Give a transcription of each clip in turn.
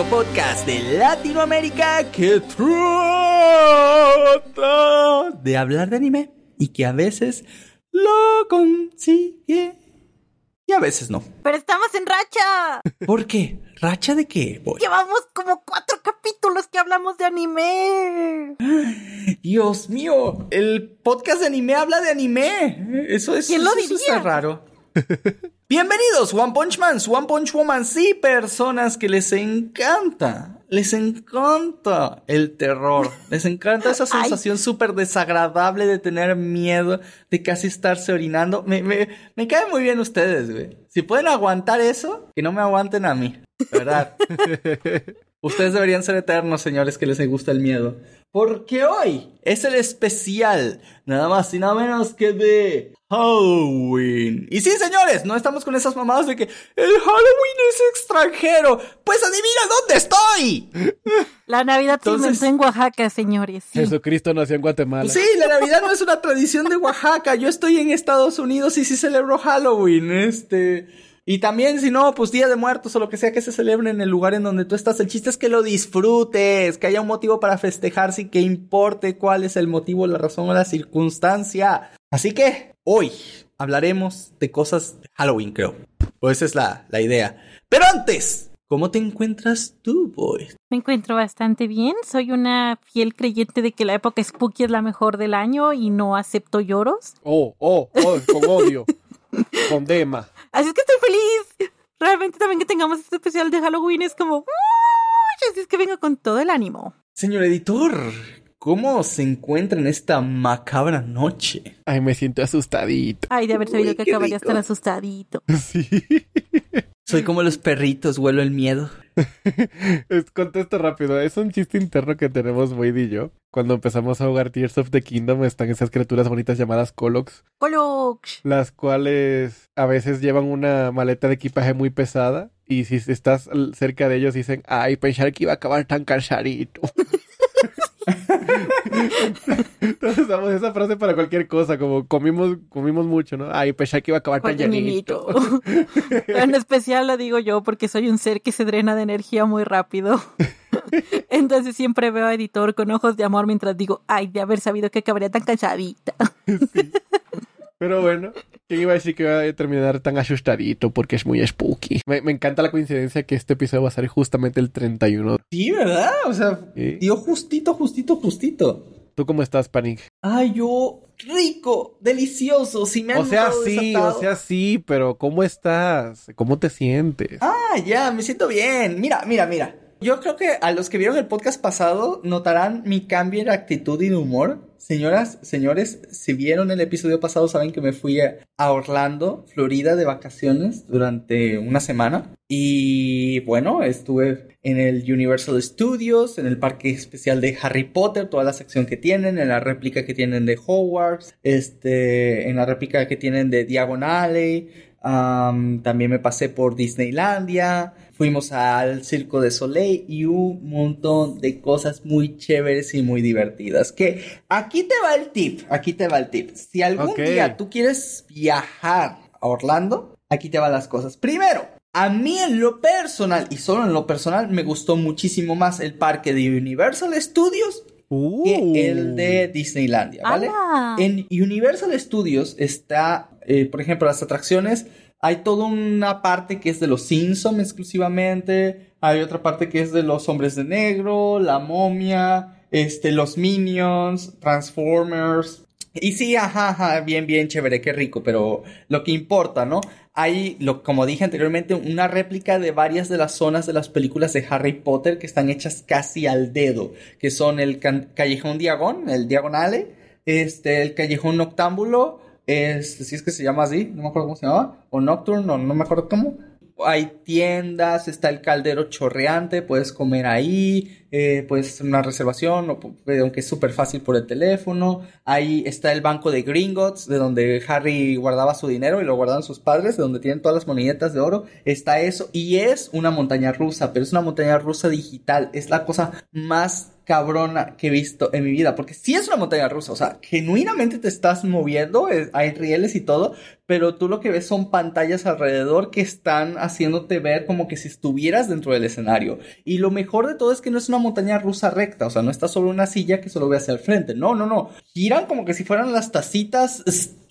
único podcast de Latinoamérica que trata de hablar de anime y que a veces lo consigue y a veces no. Pero estamos en racha. ¿Por qué? ¿Racha de qué? Boy? Llevamos como cuatro capítulos que hablamos de anime. Dios mío, el podcast de anime habla de anime. Eso es, ¿Quién lo eso diría? está raro. Bienvenidos, One Punch Man, One Punch Woman, sí, personas que les encanta, les encanta el terror, les encanta esa sensación súper desagradable de tener miedo, de casi estarse orinando. Me, me, me caen muy bien ustedes, güey. Si pueden aguantar eso, que no me aguanten a mí, ¿verdad? Ustedes deberían ser eternos, señores, que les gusta el miedo. Porque hoy es el especial, nada más y nada menos que de Halloween. Y sí, señores, no estamos con esas mamadas de que el Halloween es extranjero. Pues adivina dónde estoy. La Navidad se Entonces- inventó en Oaxaca, señores. Sí. Jesucristo nació en Guatemala. Sí, la Navidad no es una tradición de Oaxaca. Yo estoy en Estados Unidos y sí celebro Halloween. Este. Y también, si no, pues Día de Muertos o lo que sea que se celebre en el lugar en donde tú estás. El chiste es que lo disfrutes, que haya un motivo para festejar sin que importe cuál es el motivo, la razón o la circunstancia. Así que hoy hablaremos de cosas de Halloween, creo. Pues esa es la, la idea. Pero antes, ¿cómo te encuentras tú, boy? Me encuentro bastante bien. Soy una fiel creyente de que la época spooky es la mejor del año y no acepto lloros. Oh, oh, oh, con odio. con dema. Así es que estoy feliz. Realmente también que tengamos este especial de Halloween es como... "Uy", Así es que vengo con todo el ánimo. Señor editor, ¿cómo se encuentra en esta macabra noche? Ay, me siento asustadito. Ay, de haber sabido Uy, que acabarías tan asustadito. Sí. Soy como los perritos, huelo el miedo. Es- Contesto rápido. Es un chiste interno que tenemos Wade y yo. Cuando empezamos a jugar Tears of the Kingdom están esas criaturas bonitas llamadas Colox, Colox. las cuales a veces llevan una maleta de equipaje muy pesada y si estás cerca de ellos dicen, ay, pensar que iba a acabar tan cansadito. Entonces usamos esa frase para cualquier cosa, como comimos, comimos mucho, ¿no? Ay, pensar que iba a acabar tan Cuál llenito. llenito. Pero en especial lo digo yo porque soy un ser que se drena de energía muy rápido. Entonces siempre veo a editor con ojos de amor mientras digo, ay, de haber sabido que acabaría tan cansadita. Pero bueno, ¿quién iba a decir que iba a terminar tan asustadito? Porque es muy spooky. Me, me encanta la coincidencia que este episodio va a ser justamente el 31. Sí, ¿verdad? O sea, Sí. dio justito, justito, justito. ¿Tú cómo estás, Panic? Ay, yo, rico, delicioso, si me han O sea, sí, desatado. o sea, sí, pero ¿cómo estás? ¿Cómo te sientes? Ah, ya, me siento bien. Mira, mira, mira. Yo creo que a los que vieron el podcast pasado notarán mi cambio en actitud y de humor. Señoras, señores, si vieron el episodio pasado saben que me fui a Orlando, Florida, de vacaciones durante una semana. Y bueno, estuve en el Universal Studios, en el parque especial de Harry Potter, toda la sección que tienen, en la réplica que tienen de Hogwarts, este, en la réplica que tienen de Diagon Alley. Am, también me pasé por Disneylandia, fuimos al Circo de Soleil y un montón de cosas muy chéveres y muy divertidas. Que aquí te va el tip, aquí te va el tip. Si algún Ok. día tú quieres viajar a Orlando, aquí te van las cosas. Primero, a mí en lo personal y solo en lo personal me gustó muchísimo más el parque de Universal Studios Uh. que el de Disneylandia, ¿vale? En Universal Studios está, eh, por ejemplo, las atracciones. Hay toda una parte que es de los Simpsons exclusivamente. Hay otra parte que es de los Hombres de Negro, la Momia, este, los Minions, Transformers. Y sí, ajá, ajá, bien, bien chévere, qué rico, pero lo que importa, ¿no? Hay, lo, como dije anteriormente, una réplica de varias de las zonas de las películas de Harry Potter que están hechas casi al dedo, que son el Callejón Diagon, el Diagonale, este, el Callejón Noctámbulo, este, si es que se llama así, no me acuerdo cómo se llama, o Nocturne, o no me acuerdo cómo. Hay tiendas, está el caldero chorreante, puedes comer ahí, eh, hacer una reservación, o, aunque es súper fácil por el teléfono. Ahí está el banco de Gringotts, de donde Harry guardaba su dinero y lo guardaban sus padres, de donde tienen todas las moneditas de oro. Está eso, y es una montaña rusa, pero es una montaña rusa digital. Es la cosa más cabrona que he visto en mi vida, porque si es una montaña rusa, o sea, genuinamente te estás moviendo, hay rieles y todo, pero tú lo que ves son pantallas alrededor que están haciéndote ver como que si estuvieras dentro del escenario. Y lo mejor de todo es que no es una montaña rusa recta, o sea, no está sobre una silla que solo ve hacia el frente, no, no, no, giran como que si fueran las tacitas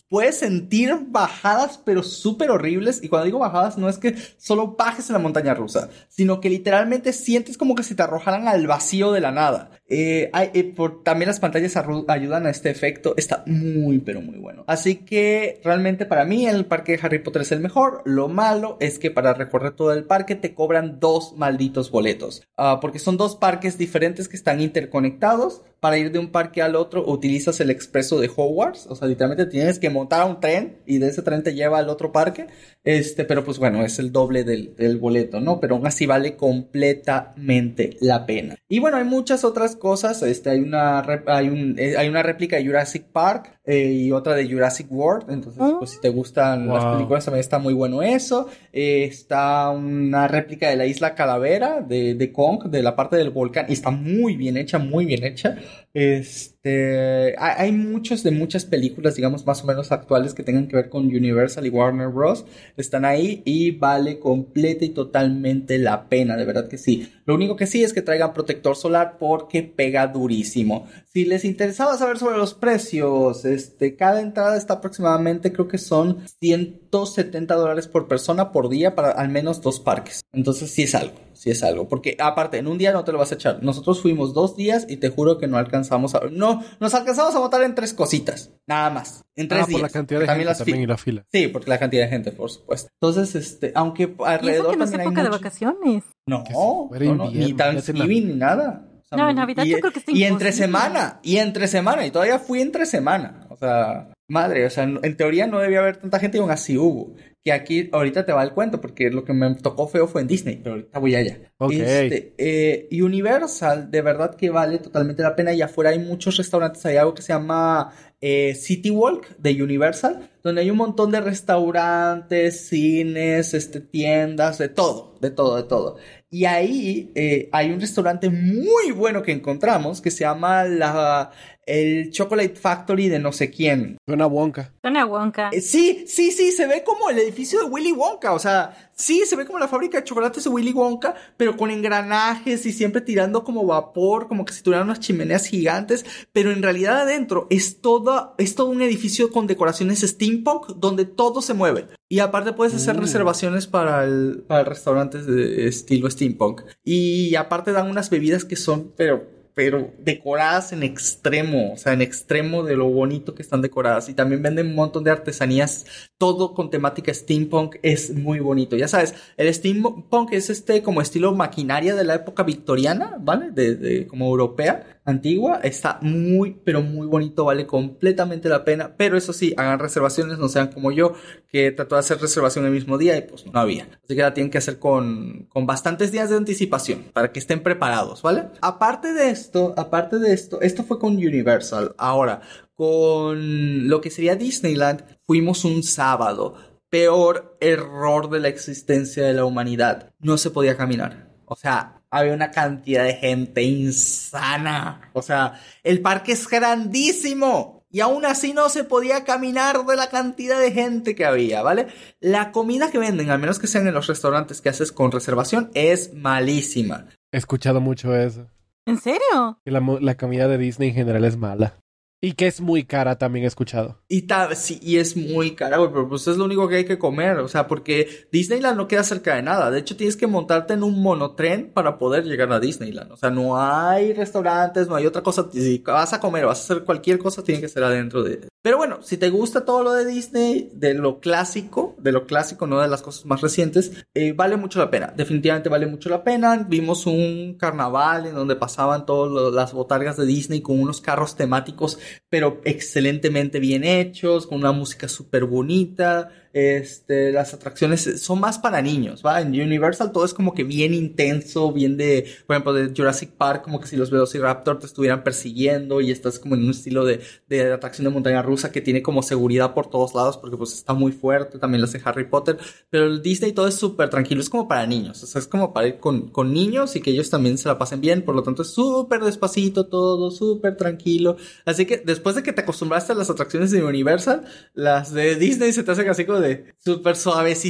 puedes sentir bajadas, pero súper horribles. Y cuando digo bajadas, no es que solo bajes en la montaña rusa, sino que literalmente sientes como que si te arrojaran al vacío de la nada. Eh, eh, por, también las pantallas ayudan a este efecto. Está muy, pero muy bueno. Así que realmente para mí el parque de Harry Potter es el mejor. Lo malo es que para recorrer todo el parque te cobran dos malditos boletos. Ah, porque son dos parques diferentes que están interconectados. Para ir de un parque al otro utilizas el expreso de Hogwarts. O sea, literalmente tienes que montar un tren y de ese tren te lleva al otro parque. Este, pero pues bueno, es el doble del, del boleto, ¿no? Pero aún así vale completamente la pena. Y bueno, hay muchas otras cosas. Este, hay una, hay un, eh, hay una réplica de Jurassic Park eh, y otra de Jurassic World. Entonces, ah. pues si te gustan las películas, también está muy bueno eso. Eh, está una réplica de la isla Calavera de, de Kong, de la parte del volcán. Y está muy bien hecha, muy bien hecha. Este, hay, muchos de muchas películas, digamos, más o menos actuales que tengan que ver con Universal y Warner Bros. Están ahí y vale completa y totalmente la pena, de verdad que sí. Lo único que sí es que traigan protector solar porque pega durísimo. Si les interesaba saber sobre los precios, este, cada entrada está aproximadamente, creo que son 170 dólares por persona por día para al menos dos parques. Entonces sí es algo, sí es algo. Porque aparte, en un día no te lo vas a echar. Nosotros fuimos dos días y te juro que no alcanzamos a... No, nos alcanzamos a votar en tres cositas, nada más. En tres ah, por la cantidad de gente también y la fila. Sí, porque la cantidad de gente, por supuesto. Entonces, este, aunque alrededor... ¿Y eso que no es época de vacaciones? No, no, no, ni Thanksgiving ni nada. no, en Navidad yo creo que está Y entre semana, y entre semana, y todavía fui entre semana. O sea, madre, o sea, en teoría no debía haber tanta gente y aún así hubo. Que aquí ahorita te va el cuento, porque lo que me tocó feo fue en Disney, pero ahorita voy allá. Este, eh, Universal, de verdad que vale totalmente la pena. Y afuera hay muchos restaurantes, hay algo que se llama eh, City Walk de Universal, donde hay un montón de restaurantes, cines, este, tiendas, de todo, de todo, de todo. Y ahí eh, hay un restaurante muy bueno que encontramos que se llama la, el Chocolate Factory de no sé quién. Suena Wonka. Suena Wonka. Eh, sí, sí, sí, se ve como el edificio de Willy Wonka. O sea, sí, se ve como la fábrica de chocolates de Willy Wonka, pero con engranajes y siempre tirando como vapor, como que si tuvieran unas chimeneas gigantes. Pero en realidad adentro es todo, es todo un edificio con decoraciones steampunk donde todo se mueve. Y aparte puedes hacer uh. reservaciones para el, para restaurantes de estilo steampunk. Y aparte dan unas bebidas que son, pero pero decoradas en extremo, o sea, en extremo de lo bonito que están decoradas. Y también venden un montón de artesanías, todo con temática steampunk, es muy bonito. Ya sabes, el steampunk es este como estilo maquinaria de la época victoriana, ¿vale? De, de como europea antigua. Está muy, pero muy bonito, vale completamente la pena. Pero eso sí, hagan reservaciones, no sean como yo, que trató de hacer reservación el mismo día y pues no había. Así que la tienen que hacer con, con bastantes días de anticipación para que estén preparados, ¿vale? Aparte de esto, aparte de esto, esto fue con Universal. Ahora, con lo que sería Disneyland, fuimos un sábado. Peor error de la existencia de la humanidad. No se podía caminar. O sea, había una cantidad de gente insana. O sea, el parque es grandísimo. Y aún así no se podía caminar de la cantidad de gente que había, ¿vale? La comida que venden, al menos que sean en los restaurantes que haces con reservación, es malísima. He escuchado mucho eso. ¿En serio? Que la, la comida de Disney en general es mala. Y que es muy cara, también he escuchado. Y, sí, y es muy cara, güey, pero pues es lo único que hay que comer, o sea, porque Disneyland no queda cerca de nada. De hecho, tienes que montarte en un monotren para poder llegar a Disneyland. O sea, no hay restaurantes, no hay otra cosa. Si vas a comer, vas a hacer cualquier cosa, tiene que ser adentro de... Pero bueno, si te gusta todo lo de Disney, de lo clásico, de lo clásico, no de las cosas más recientes, eh, vale mucho la pena. Definitivamente vale mucho la pena. Vimos un carnaval en donde pasaban todas las botargas de Disney con unos carros temáticos pero excelentemente bien hechos, con una música súper bonita. Este, las atracciones son más para niños, ¿va? En Universal todo es como que bien intenso, bien de, por ejemplo, de Jurassic Park, como que si los Velociraptor te estuvieran persiguiendo y estás como en un estilo de, de atracción de montaña rusa que tiene como seguridad por todos lados porque pues está muy fuerte, también lo hace Harry Potter, pero el Disney todo es súper tranquilo, es como para niños, o sea, es como para ir con, con niños y que ellos también se la pasen bien, por lo tanto es súper despacito todo, súper tranquilo, así que después de que te acostumbraste a las atracciones de Universal, las de Disney se te hacen así como de súper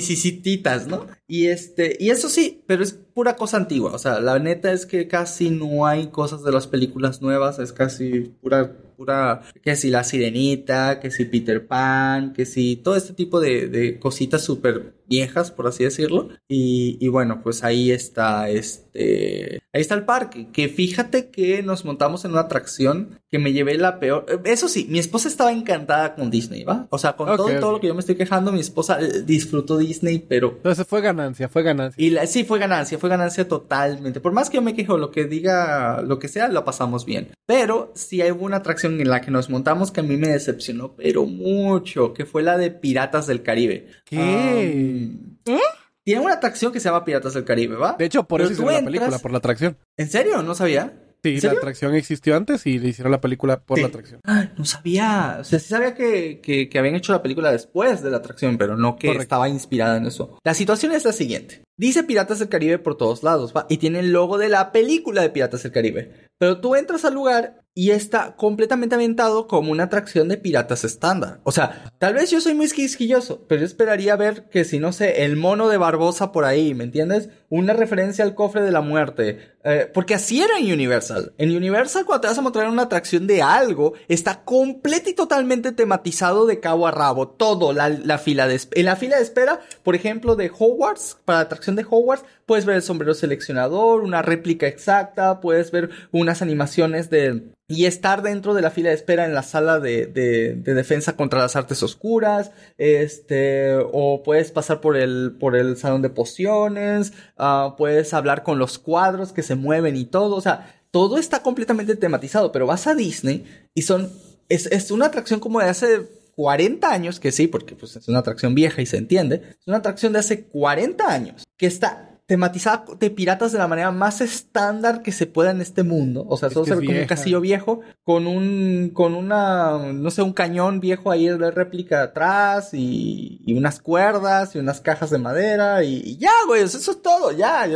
sisititas, ¿no? Y este, y eso sí, pero es pura cosa antigua, o sea, la neta es que casi no hay cosas de las películas nuevas, es casi pura pura, que si la sirenita, que si Peter Pan, que si todo este tipo de, de cositas súper viejas, por así decirlo. Y, y, bueno, pues ahí está este, ahí está el parque, que fíjate que nos montamos en una atracción que me llevé la peor. Eso sí, mi esposa estaba encantada con Disney, ¿va? O sea, con okay, todo, okay. todo lo que yo me estoy quejando, mi esposa eh, disfrutó Disney, pero... Entonces fue ganancia, fue ganancia. Y la, sí, fue ganancia, fue ganancia totalmente. Por más que yo me quejo, lo que diga, lo que sea, lo pasamos bien. Pero sí hay una atracción en la que nos montamos que a mí me decepcionó, pero mucho, que fue la de Piratas del Caribe. ¿Qué? Um, ¿Eh? Tiene una atracción que se llama Piratas del Caribe, ¿va? De hecho, por pero eso hicieron entras... la película, por la atracción. ¿En serio? ¿No sabía? Sí, la atracción existió antes y le hicieron la película por sí. la atracción. Ah, no sabía. O sea, sí sabía que, que, que, habían hecho la película después de la atracción, pero no que Correcto. estaba inspirada en eso. La situación es la siguiente. Dice Piratas del Caribe por todos lados, ¿va? Y tiene el logo de la película de Piratas del Caribe. Pero tú entras al lugar y está completamente ambientado como una atracción de piratas estándar. O sea, tal vez yo soy muy quisquilloso, pero yo esperaría ver que si no sé, el mono de Barbosa por ahí, ¿me entiendes? Una referencia al cofre de la muerte. Eh, porque así era en Universal. En Universal, cuando te vas a mostrar una atracción de algo, está completo y totalmente tematizado de cabo a rabo. Todo, la, la fila de En la fila de espera, por ejemplo, de Hogwarts, para la atracción de Hogwarts, puedes ver el sombrero seleccionador, una réplica exacta, puedes ver unas animaciones de y estar dentro de la fila de espera en la sala de, de, de, defensa contra las artes oscuras, este, o puedes pasar por el, por el salón de pociones, uh, puedes hablar con los cuadros que se mueven y todo, o sea, todo está completamente tematizado, pero vas a Disney y son, es, es una atracción como de hace 40 años, que sí, porque pues es una atracción vieja y se entiende, es una atracción de hace 40 años, que está tematizada de piratas de la manera más estándar que se pueda en este mundo. O sea, solo se ve como un castillo viejo con un, con una, no sé, un cañón viejo ahí de réplica atrás y, y unas cuerdas y unas cajas de madera y, y ya, güey, eso es todo, ya.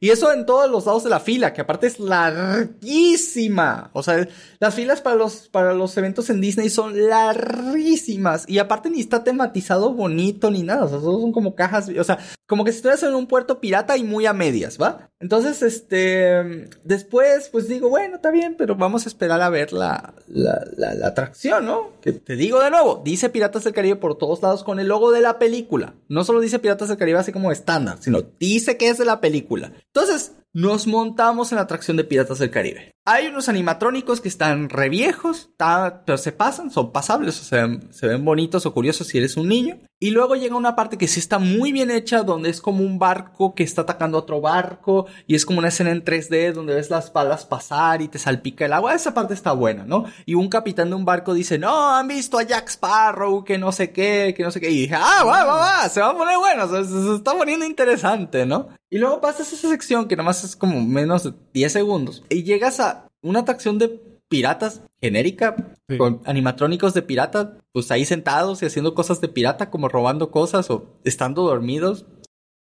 Y eso en todos los lados de la fila, que aparte es larguísima. O sea, las filas para los, para los eventos en Disney son larguísimas y aparte ni está tematizado bonito ni nada. O sea, son como cajas, o sea, como que si estuvieras en un puerto pirata y muy a medias, ¿va? Entonces, este, después, pues digo, bueno, está bien, pero vamos a esperar a ver la, la, la, la, atracción, ¿no? Que te digo de nuevo, dice Piratas del Caribe por todos lados con el logo de la película. No solo dice Piratas del Caribe así como estándar, sino dice que es de la película. Entonces, nos montamos en la atracción de Piratas del Caribe. Hay unos animatrónicos que están re viejos, pero se pasan, son pasables, se ven bonitos o curiosos si eres un niño. Y luego llega una parte que sí está muy bien hecha, donde es como un barco que está atacando a otro barco, y es como una escena en 3D donde ves las palas pasar y te salpica el agua. Esa parte está buena, ¿no? Y un capitán de un barco dice, no, han visto a Jack Sparrow, que no sé qué, que no sé qué. Y dije, ah, va, va, va, se va a poner bueno, se está poniendo interesante, ¿no? Y luego pasas esa sección que nomás es como menos de 10 segundos. Y llegas a una atracción de piratas genérica, sí. con animatrónicos de pirata, pues ahí sentados y haciendo cosas de pirata, como robando cosas o estando dormidos.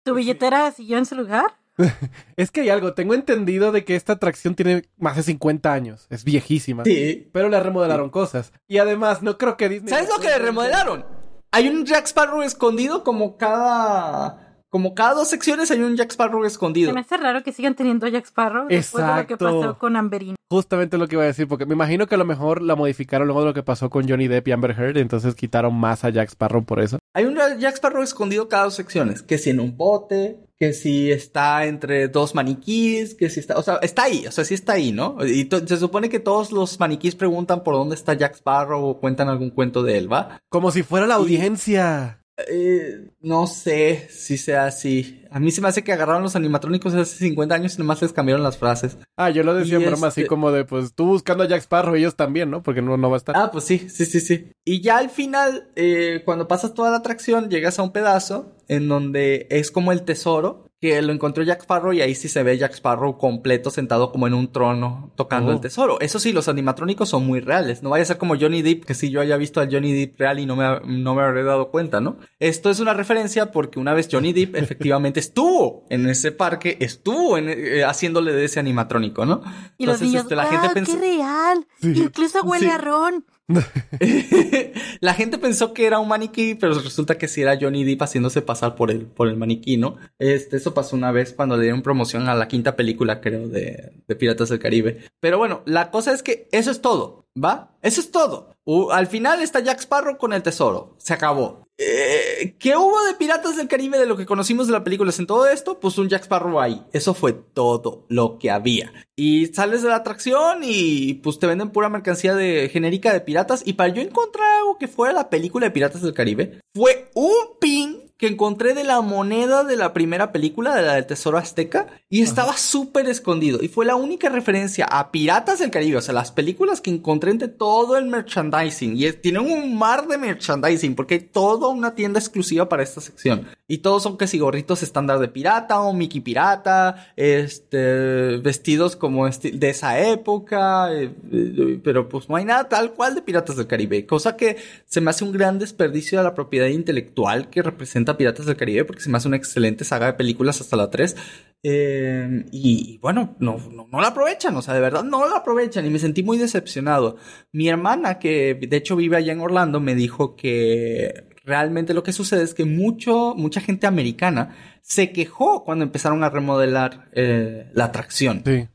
¿Tu billetera siguió en su lugar? es que hay algo, tengo entendido de que esta atracción tiene más de 50 años, es viejísima. Sí. Pero le remodelaron sí. cosas. Y además, no creo que Disney... ¿Sabes lo que le remodelaron? Hay un Jack Sparrow escondido como cada como cada dos secciones hay un Jack Sparrow escondido. Se me hace raro que sigan teniendo Jack Sparrow después Exacto. de lo que pasó con Amberino. Justamente lo que iba a decir, porque me imagino que a lo mejor la modificaron luego de lo que pasó con Johnny Depp y Amber Heard, entonces quitaron más a Jack Sparrow por eso. Hay un Jack Sparrow escondido cada dos secciones, que si en un bote, que si está entre dos maniquís, que si está, o sea, está ahí, o sea, sí está ahí, ¿no? Y se supone que todos los maniquís preguntan por dónde está Jack Sparrow o cuentan algún cuento de él, ¿va? Como si fuera la audiencia. Eh, no sé si sea así. A mí se me hace que agarraron los animatrónicos hace 50 años y nomás les cambiaron las frases. Ah, yo lo decía Y en broma así este- como de, pues tú buscando a Jack Sparrow, ellos también, ¿no? Porque no, no va a estar. Ah, pues sí, sí, sí, sí. Y ya al final, eh, cuando pasas toda la atracción, llegas a un pedazo en donde es como el tesoro, que lo encontró Jack Sparrow y ahí sí se ve Jack Sparrow completo sentado como en un trono tocando Oh. el tesoro. Eso sí, los animatrónicos son muy reales. No vaya a ser como Johnny Depp, que si yo haya visto al Johnny Depp real y no me, no me habré dado cuenta, ¿no? Esto es una referencia porque una vez Johnny Depp efectivamente estuvo en ese parque, estuvo en, eh, haciéndole de ese animatrónico, ¿no? Y los Entonces, niños, este, la ¡guau, gente qué pensó... real! Incluso huele Sí. a ron. la gente pensó que era un maniquí, pero resulta que sí era Johnny Depp haciéndose pasar por el, por el maniquí, ¿no? Este, eso pasó una vez cuando le dieron promoción a la quinta película, creo, de, de Piratas del Caribe. Pero bueno, la cosa es que eso es todo, ¿va? Eso es todo. Al final está Jack Sparrow con el tesoro. Se acabó. Eh, ¿Qué hubo de Piratas del Caribe de lo que conocimos de la película? En todo esto, pues un Jack Sparrow ahí. Eso fue todo lo que había. Y sales de la atracción y pues te venden pura mercancía de genérica de piratas. Y para yo encontrar algo que fuera la película de Piratas del Caribe, fue un pin que encontré de la moneda de la primera película, de la del Tesoro Azteca, y estaba súper escondido. Y fue la única referencia a Piratas del Caribe, o sea, las películas que encontré entre todo el merchandising. Y es- tienen un mar de merchandising, porque hay toda una tienda exclusiva para esta sección. Y todos son que si gorritos estándar de pirata o Mickey Pirata, este, vestidos como de esa época, eh, eh, pero pues no hay nada tal cual de Piratas del Caribe, cosa que se me hace un gran desperdicio de la propiedad intelectual que representa Piratas del Caribe, porque se me hace una excelente saga de películas hasta la 3. Eh, y bueno, no, no, no la aprovechan, o sea, de verdad no la aprovechan y me sentí muy decepcionado. Mi hermana, que de hecho vive allá en Orlando, me dijo que realmente lo que sucede es que mucho, mucha gente americana se quejó cuando empezaron a remodelar eh, la atracción. Sí.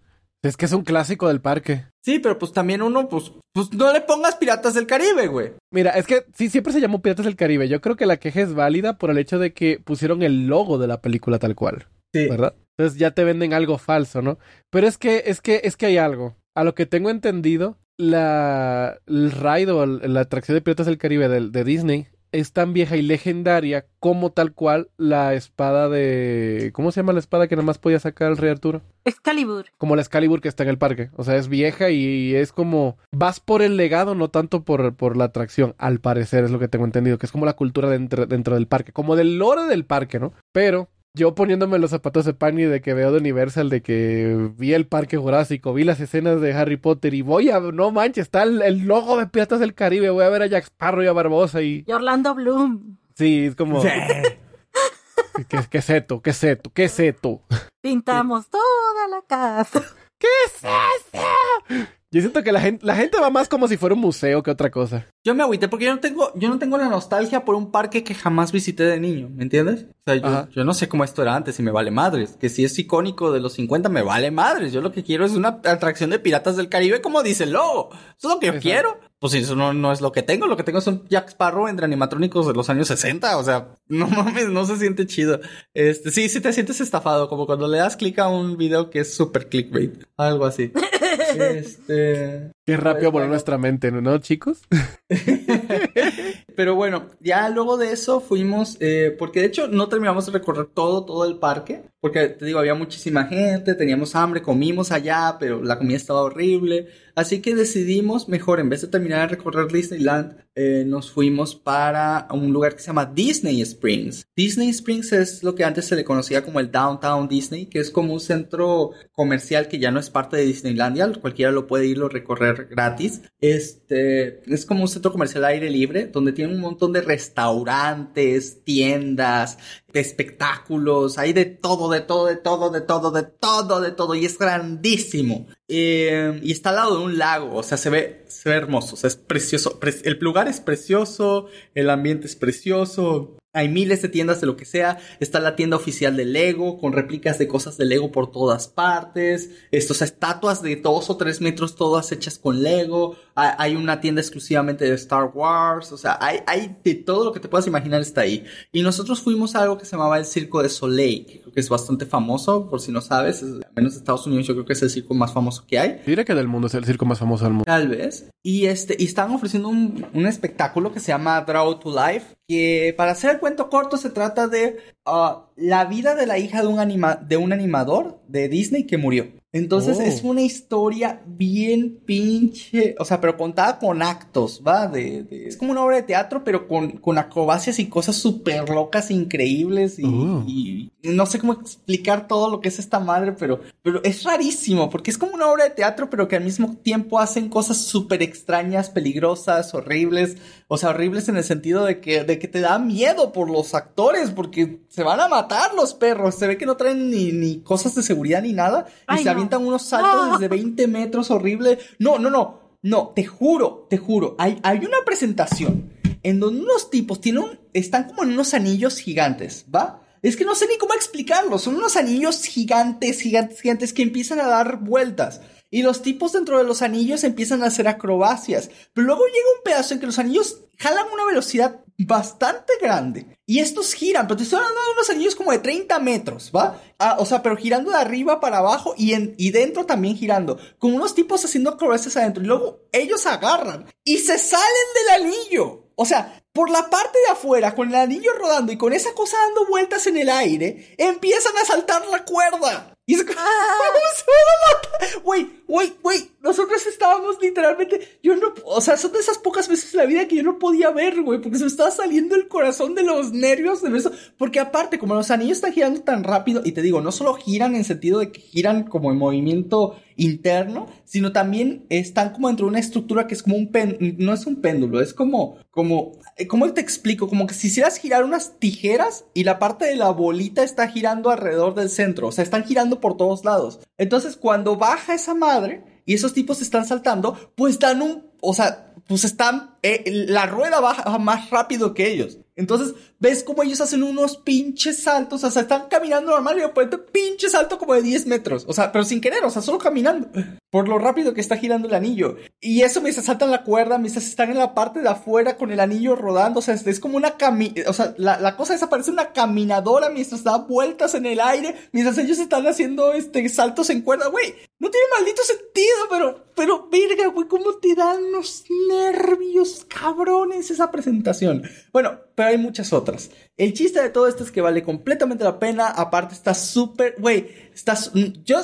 Es que es un clásico del parque. Sí, pero pues también uno, pues, pues no le pongas Piratas del Caribe, güey. Mira, es que sí, siempre se llamó Piratas del Caribe. Yo creo que la queja es válida por el hecho de que pusieron el logo de la película tal cual, Sí. ¿verdad? Entonces ya te venden algo falso, ¿no? Pero es que, es que, es que hay algo. A lo que tengo entendido, la, el ride o la atracción de Piratas del Caribe de, Disney es tan vieja y legendaria como tal cual la espada de... ¿Cómo se llama la espada que nada más podía sacar el rey Arturo? Excalibur. como la Excalibur que está en el parque. O sea, es vieja y es como vas por el legado, no tanto por, por la atracción, al parecer es lo que tengo entendido, que es como la cultura dentro, dentro del parque, como del lore del parque, ¿no? Pero yo poniéndome los zapatos de Pani de que veo de Universal, de que vi el parque jurásico, vi las escenas de Harry Potter y voy a, no manches, está el, el logo de Piratas del Caribe, voy a ver a Jack Sparrow y a Barbosa y Y Orlando Bloom. sí, es como, ¿qué, qué es esto? ¿Qué es esto? ¿Qué es esto? Pintamos toda la casa. ¿Qué es eso? Yo siento que la gente, la gente va más como si fuera un museo que otra cosa. Yo me agüité porque yo no tengo, yo no tengo la nostalgia por un parque que jamás visité de niño, ¿me entiendes? O sea, yo, no sé cómo esto era antes y me vale madres. Que si es icónico de los 50 me vale madres. Yo lo que quiero es una atracción de Piratas del Caribe como dice el logo. Eso es lo que yo Exacto. quiero. Pues eso no, no es lo que tengo. Lo que tengo son Jack Sparrow entre animatrónicos de los años 60. O sea, no mames, no se siente chido. Este, sí, sí te sientes estafado. Como cuando le das clic a un video que es super clickbait. Algo así. este... Qué rápido voló nuestra mente, ¿no, chicos? Pero bueno, ya luego de eso fuimos, eh, porque de hecho no terminamos de recorrer todo, todo el parque, porque te digo, había muchísima gente, teníamos hambre, comimos allá, pero la comida estaba horrible, así que decidimos mejor, en vez de terminar de recorrer Disneyland, eh, nos fuimos para un lugar que se llama Disney Springs. Disney Springs es lo que antes se le conocía como el Downtown Disney, que es como un centro comercial que ya no es parte de Disneylandia, cualquiera lo puede irlo a recorrer gratis. Este es como un centro comercial al aire libre donde tiene un montón de restaurantes, tiendas, de espectáculos, hay de todo, de todo, de todo, de todo, de todo, de todo y es grandísimo. Eh, y está al lado de un lago, o sea, se ve, se ve hermoso, o sea, es precioso. Pre- el lugar es precioso, el ambiente es precioso. Hay miles de tiendas de lo que sea. Está la tienda oficial de Lego con réplicas de cosas de Lego por todas partes. Estos estatuas de dos o tres metros todas hechas con Lego. Hay, una tienda exclusivamente de Star Wars. O sea, hay, hay de todo lo que te puedas imaginar está ahí. Y nosotros fuimos a algo que se llamaba el Circo de Soleil, que creo que es bastante famoso, por si no sabes. Es- al menos en Estados Unidos yo creo que es el circo más famoso que hay. Diré que del mundo es el circo más famoso del mundo. Tal vez. Y este, y estaban ofreciendo un, un espectáculo que se llama Draw to Life, que para hacer el cuento corto se trata de ah, la vida de la hija de un, anima de un animador de Disney que murió. Entonces Oh. es una historia bien pinche, o sea, pero contada con actos, ¿va? De, de- es como una obra de teatro, pero con, con acrobacias y cosas súper locas, increíbles y, Oh. y no sé cómo explicar todo lo que es esta madre, pero, pero es rarísimo, porque es como una obra de teatro, pero que al mismo tiempo hacen cosas súper extrañas, peligrosas, horribles, o sea, horribles en el sentido de que, de que te da miedo por los actores, porque se van a matar los perros, se ve que no traen ni, ni cosas de seguridad ni nada, y Ay, se no. avientan unos saltos desde 20 metros horrible. No, no, no, no, te juro, te juro, hay, hay una presentación en donde unos tipos tienen un- están como en unos anillos gigantes, ¿va? Es que no sé ni cómo explicarlo, son unos anillos gigantes, gigantes, gigantes que empiezan a dar vueltas. Y los tipos dentro de los anillos empiezan a hacer acrobacias. Pero luego llega un pedazo en que los anillos jalan una velocidad bastante grande. Y estos giran, pero te estoy hablando de unos anillos como de 30 metros, ¿va? Ah, o sea, pero girando de arriba para abajo y, en, y dentro también girando. Con unos tipos haciendo acrobacias adentro. Y luego ellos agarran y se salen del anillo. O sea, por la parte de afuera, con el anillo rodando y con esa cosa dando vueltas en el aire, empiezan a saltar la cuerda. Y es como, "Huevón, se van a matar". Güey, güey, güey, nosotros estábamos literalmente, yo no, o sea, son de esas pocas veces en la vida que yo no podía ver, güey, porque se me estaba saliendo el corazón de los nervios de eso, porque aparte, como los anillos están girando tan rápido, y te digo, no solo giran en sentido de que giran como en movimiento interno, sino también están como dentro de una estructura que es como un pen, no es un péndulo, es como, como, ¿cómo te explico? Como que si hicieras girar unas tijeras y la parte de la bolita está girando alrededor del centro, o sea, están girando por todos lados. Entonces, cuando baja esa madre y esos tipos están saltando, pues dan un, o sea, pues están, eh, la rueda baja más rápido que ellos. Entonces, ves como ellos hacen unos pinches saltos, o sea, están caminando normal y de repente pinche salto como de 10 metros, o sea, pero sin querer, o sea, solo caminando, por lo rápido que está girando el anillo. Y eso mientras saltan la cuerda, mientras están en la parte de afuera con el anillo rodando, o sea, es, como una cami, o sea, la, la cosa esa parece una caminadora mientras da vueltas en el aire, mientras ellos están haciendo, este, saltos en cuerda, güey, no tiene maldito sentido, pero, pero, verga, güey, cómo te dan unos nervios cabrones esa presentación. Bueno, pero hay muchas otras. El chiste de todo esto es que vale completamente la pena. Aparte, está súper, güey, está, yo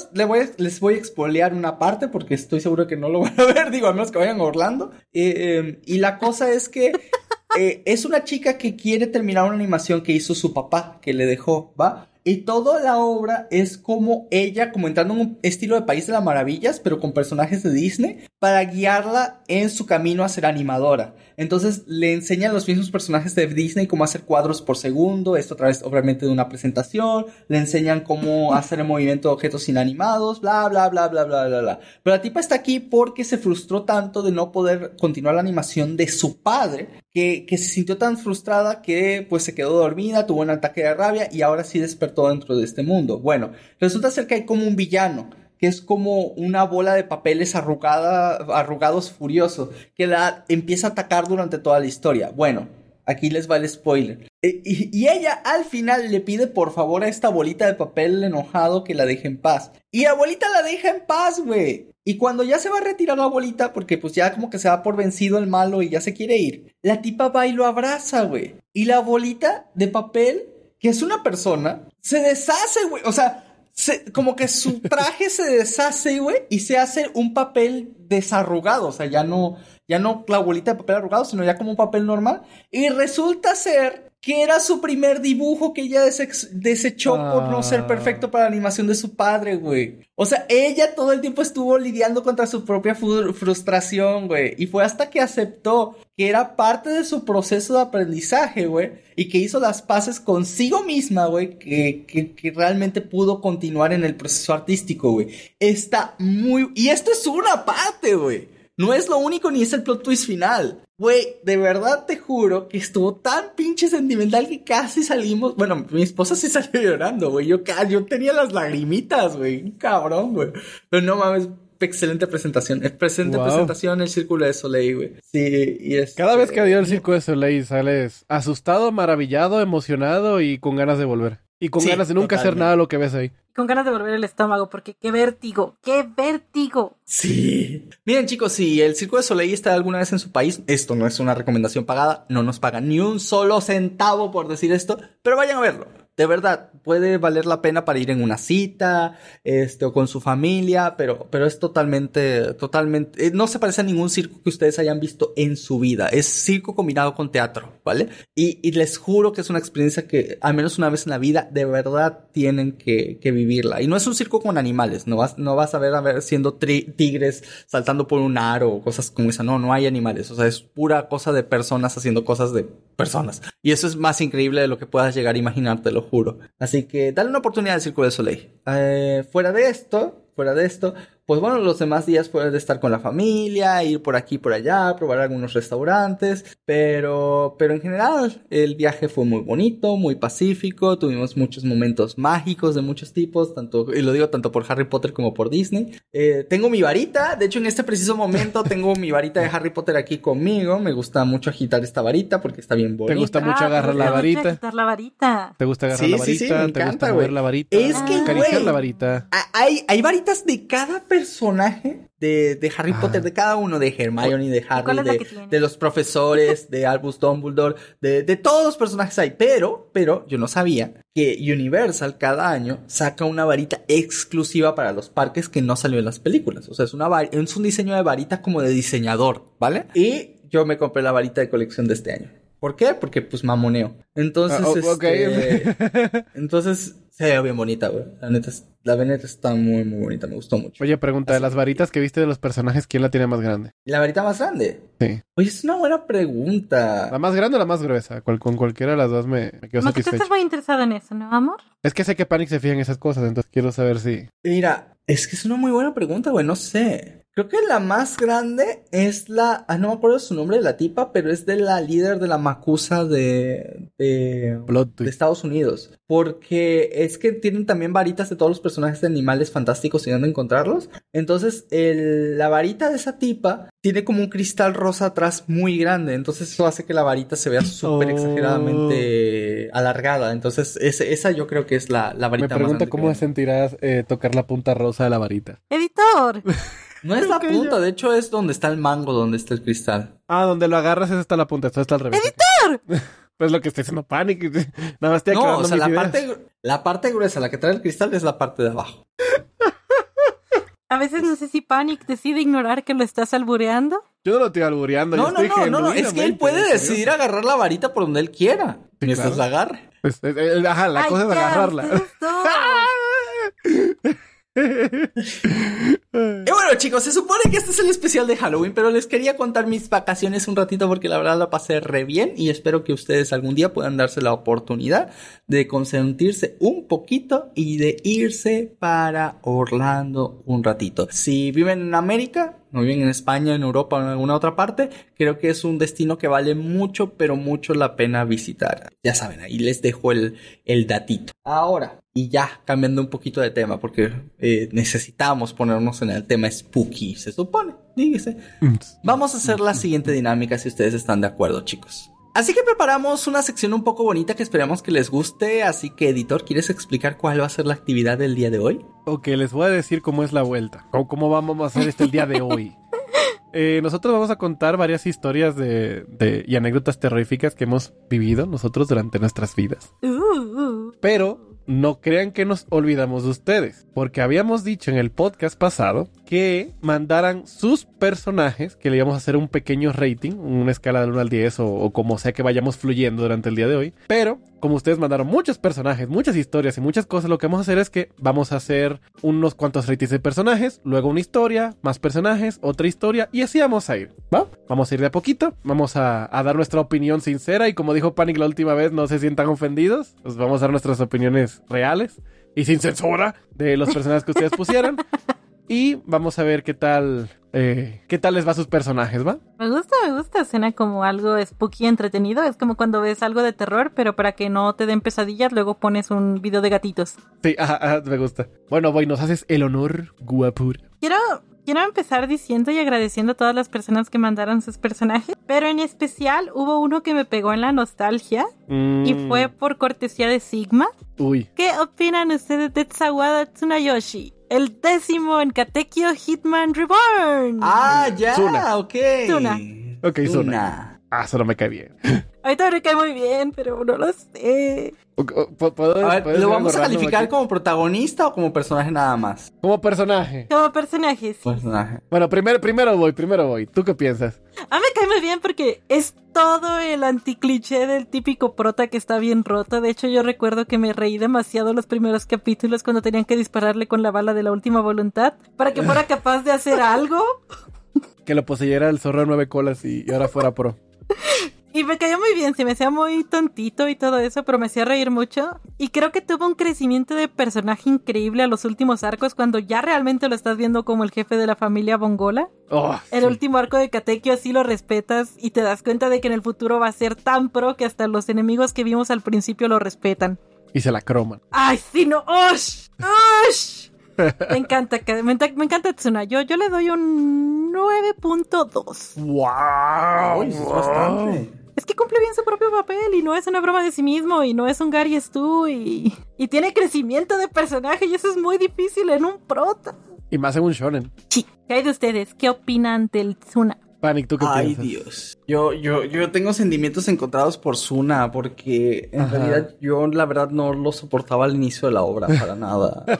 les voy a expoliar una parte porque estoy seguro que no lo van a ver, digo, a menos que vayan Orlando. Eh, eh, y la cosa es que eh, es una chica que quiere terminar una animación que hizo su papá, que le dejó, ¿va? Y toda la obra es como ella, como entrando en un estilo de País de las Maravillas, pero con personajes de Disney, para guiarla en su camino a ser animadora. Entonces le enseñan los mismos personajes de Disney cómo hacer cuadros por segundo, esto a través obviamente de una presentación, le enseñan cómo hacer el movimiento de objetos inanimados, bla, bla, bla, bla, bla, bla, bla. Pero la tipa está aquí porque se frustró tanto de no poder continuar la animación de su padre, que, que se sintió tan frustrada que pues se quedó dormida, tuvo un ataque de rabia y ahora sí despertó dentro de este mundo. Bueno, resulta ser que hay como un villano que es como una bola de papeles arrugada, arrugados furioso, que la empieza a atacar durante toda la historia. Bueno, aquí les va el spoiler. E- Y, y ella al final le pide por favor a esta bolita de papel enojado que la deje en paz. Y la bolita la deja en paz, güey. Y cuando ya se va a retirar la bolita, porque pues ya como que se va por vencido el malo y ya se quiere ir, la tipa va y lo abraza, güey. Y la bolita de papel, que es una persona, se deshace, güey. O sea, se- como que su traje se deshace, güey, y se hace un papel desarrugado, o sea, ya no, ya no la bolita de papel arrugado, sino ya como un papel normal. Y resulta ser que era su primer dibujo que ella desechó por no ser Ah. perfecto para la animación de su padre, güey. O sea, ella todo el tiempo estuvo lidiando contra su propia frustración, güey. Y fue hasta que aceptó que era parte de su proceso de aprendizaje, güey. Y que hizo las paces consigo misma, güey. Que, que, que realmente pudo continuar en el proceso artístico, güey. Está muy... Y esto es una parte, güey. No es lo único ni es el plot twist final. Güey, de verdad te juro que estuvo tan pinche sentimental que casi salimos. Bueno, mi esposa sí salió llorando, güey. Yo, yo tenía las lagrimitas, güey. Un Cabrón, güey. Pero no mames, excelente presentación. Excelente Wow. presentación, el círculo de Soleil, güey. Sí, y es. Cada vez que dio el circo de Soleil sales asustado, maravillado, emocionado y con ganas de volver. Y con Sí, ganas de nunca hacer nada de lo que ves ahí. Con ganas de volver el estómago, porque qué vértigo, qué vértigo. Sí. Miren chicos, si el Circo de Soleil está alguna vez en su país, esto no es una recomendación pagada, no nos pagan ni un solo centavo por decir esto, pero vayan a verlo de verdad, puede valer la pena para ir en una cita, este, o con su familia, pero, pero es totalmente, totalmente, eh, no se parece a ningún circo que ustedes hayan visto en su vida. Es circo combinado con teatro, ¿vale? Y, y les juro que es una experiencia que, al menos una vez en la vida, de verdad tienen que, que vivirla. Y no es un circo con animales, no vas, no vas a ver, a ver siendo tigres saltando por un aro o cosas como esa. No, no hay animales. O sea, es pura cosa de personas haciendo cosas de personas. Y eso es más increíble de lo que puedas llegar a imaginártelo juro. Así que dale una oportunidad al Círculo de Soleil. Eh, fuera de esto, fuera de esto, pues bueno, los demás días puedes estar con la familia, ir por aquí, por allá, probar algunos restaurantes, pero, pero en general el viaje fue muy bonito, muy pacífico, tuvimos muchos momentos mágicos de muchos tipos, tanto, y lo digo tanto por Harry Potter como por Disney. Eh, tengo mi varita, de hecho en este preciso momento tengo mi varita de Harry Potter aquí conmigo, me gusta mucho agitar esta varita porque está bien bonita. Te gusta mucho ah, agarrar la varita. Agitar la varita. Te gusta agarrar la varita, sí, sí, me te gusta mover la varita, es que, acariciar la varita. Hay, hay varitas de cada personaje de, de Harry Potter, de cada uno, de Hermione, de Harry, de, de, los profesores, de Albus Dumbledore, de, de todos los personajes hay. Pero, pero yo no sabía que Universal cada año saca una varita exclusiva para los parques que no salió en las películas. O sea, es, una es un diseño de varita como de diseñador, ¿vale? Y yo me compré la varita de colección de este año. ¿Por qué? Porque pues mamoneo. Entonces, ah, este, entonces se ve bien bonita, güey. La neta, la veneta está muy, muy bonita. Me gustó mucho. Oye, pregunta, de las varitas que viste de los personajes, ¿quién la tiene más grande? ¿La varita más grande? Sí. Oye, es una buena pregunta. ¿La más grande o la más gruesa? con cualquiera de las dos me, me quedo satisfecho. tú estás muy interesado en eso, ¿no, amor? Es que sé que Panic se fija en esas cosas, entonces quiero saber si... Mira, es que es una muy buena pregunta, güey. No sé. Creo que la más grande es la. Ah, no me acuerdo su nombre de la tipa, pero es de la líder de la Macusa de. de, de Estados Unidos. Porque es que tienen también varitas de todos los personajes de animales fantásticos y dónde encontrarlos. Entonces, el, la varita de esa tipa tiene como un cristal rosa atrás muy grande. Entonces, eso hace que la varita se vea súper exageradamente oh. alargada. Entonces, esa yo creo que es la, la varita Me pregunta cómo sentirás eh, tocar la punta rosa de la varita. ¡Editor! No es la punta, de hecho es donde está el mango, donde está el cristal. Ah, donde lo agarras es está la punta, esto está al revés. ¡Editor! Pues lo que está haciendo Panic. Nada más estoy No, o sea, la parte, la parte gruesa, la que trae el cristal, es la parte de abajo. A veces no sé si Panic decide ignorar que lo estás albureando. Yo no lo estoy albureando. No, no, no, no, no, es que él puede decidir agarrar la varita por donde él quiera. mientras la agarre. Pues, eh, eh, ajá, la cosa es agarrarla. Y bueno, chicos, se supone que este es el especial de Halloween, pero les quería contar mis vacaciones un ratito porque la verdad la pasé re bien y espero que ustedes algún día puedan darse la oportunidad de consentirse un poquito y de irse para Orlando un ratito. Si viven en América, no viven en España, en Europa o en alguna otra parte, creo que es un destino que vale mucho, pero mucho la pena visitar. Ya saben, ahí les dejo el, el datito. Ahora, y ya cambiando un poquito de tema, porque eh, necesitamos ponernos en el tema spooky, se supone, dígase. Mm. Vamos a hacer la siguiente dinámica si ustedes están de acuerdo, chicos. Así que preparamos una sección un poco bonita que esperamos que les guste, así que editor, ¿quieres explicar cuál va a ser la actividad del día de hoy? Ok, les voy a decir cómo es la vuelta, cómo, cómo vamos a hacer este el día de hoy. Eh, nosotros vamos a contar varias historias de, y anécdotas terroríficas que hemos vivido nosotros durante nuestras vidas. Uh, uh. Pero no crean que nos olvidamos de ustedes, porque habíamos dicho en el podcast pasado que mandaran sus personajes, que le íbamos a hacer un pequeño rating, una escala del 1 al 10 o, como sea que vayamos fluyendo durante el día de hoy. Pero como ustedes mandaron muchos personajes, muchas historias y muchas cosas, lo que vamos a hacer es que vamos a hacer unos cuantos ratings de personajes, luego una historia, más personajes, otra historia y así vamos a ir. ¿Va? Vamos a ir de a poquito, vamos a, dar nuestra opinión sincera y como dijo Panic la última vez, no se sientan ofendidos, pues vamos a dar nuestras opiniones reales y sin censura de los personajes que ustedes pusieran. Y vamos a ver qué tal, eh, qué tal les va a sus personajes, ¿va? Me gusta, me gusta. Suena como algo spooky entretenido. Es como cuando ves algo de terror, pero para que no te den pesadillas, luego pones un video de gatitos. Sí, ajá, me gusta. Bueno, voy, nos haces el honor, guapur. Quiero quiero empezar diciendo y agradeciendo a todas las personas que mandaron sus personajes, pero en especial hubo uno que me pegó en la nostalgia y Mm, fue por cortesía de Sigma. Uy. ¿Qué opinan ustedes de Tsawada Tsunayoshi? El décimo en Katekyo Hitman Reborn. Ah, ya, Tsuna. ok. Tsuna. Ok, Tsuna. Tsuna. Ah, eso no me cae bien. Ahorita me cae muy bien, pero no lo sé. ¿puedo- A ver, ¿lo vamos a calificar aquí? como protagonista o como personaje nada más? como personaje. Como personajes. Personaje. Bueno, primero, primero voy, primero voy. ¿Tú qué piensas? A mí me cae muy bien porque es todo el anticliché del típico prota que está bien roto. De hecho, yo recuerdo que me reí demasiado los primeros capítulos cuando tenían que dispararle con la bala de la última voluntad para que fuera capaz de hacer algo. Que lo poseyera el zorro de nueve colas y, y ahora fuera pro. Y me cayó muy bien, se me hacía muy tontito y todo eso, pero me hacía reír mucho. Y creo que tuvo un crecimiento de personaje increíble a los últimos arcos cuando ya realmente lo estás viendo como el jefe de la familia Bongola. Oh, El sí. último arco de Katekyo así lo respetas y te das cuenta de que en el futuro va a ser tan pro que hasta los enemigos que vimos al principio lo respetan. Y se la croman. ¡Ay, sí, no! ¡Ush! ¡Ush! Me encanta, que- me, encanta Tsuna. Yo, yo le doy un 9.2. ¡Wow! Uy, es bastante. Es que cumple bien su propio papel y no es una broma de sí mismo y no es un Gary Stu y, y tiene crecimiento de personaje y eso es muy difícil en un prota. Y más en un shonen. Sí. ¿Qué hay de ustedes? ¿Qué opinan del Tsuna? Panic, ¿tú qué Ay, piensas? Dios. Yo, yo, yo tengo sentimientos encontrados por Suna, porque en Ajá. realidad yo la verdad no lo soportaba al inicio de la obra para nada. Eh,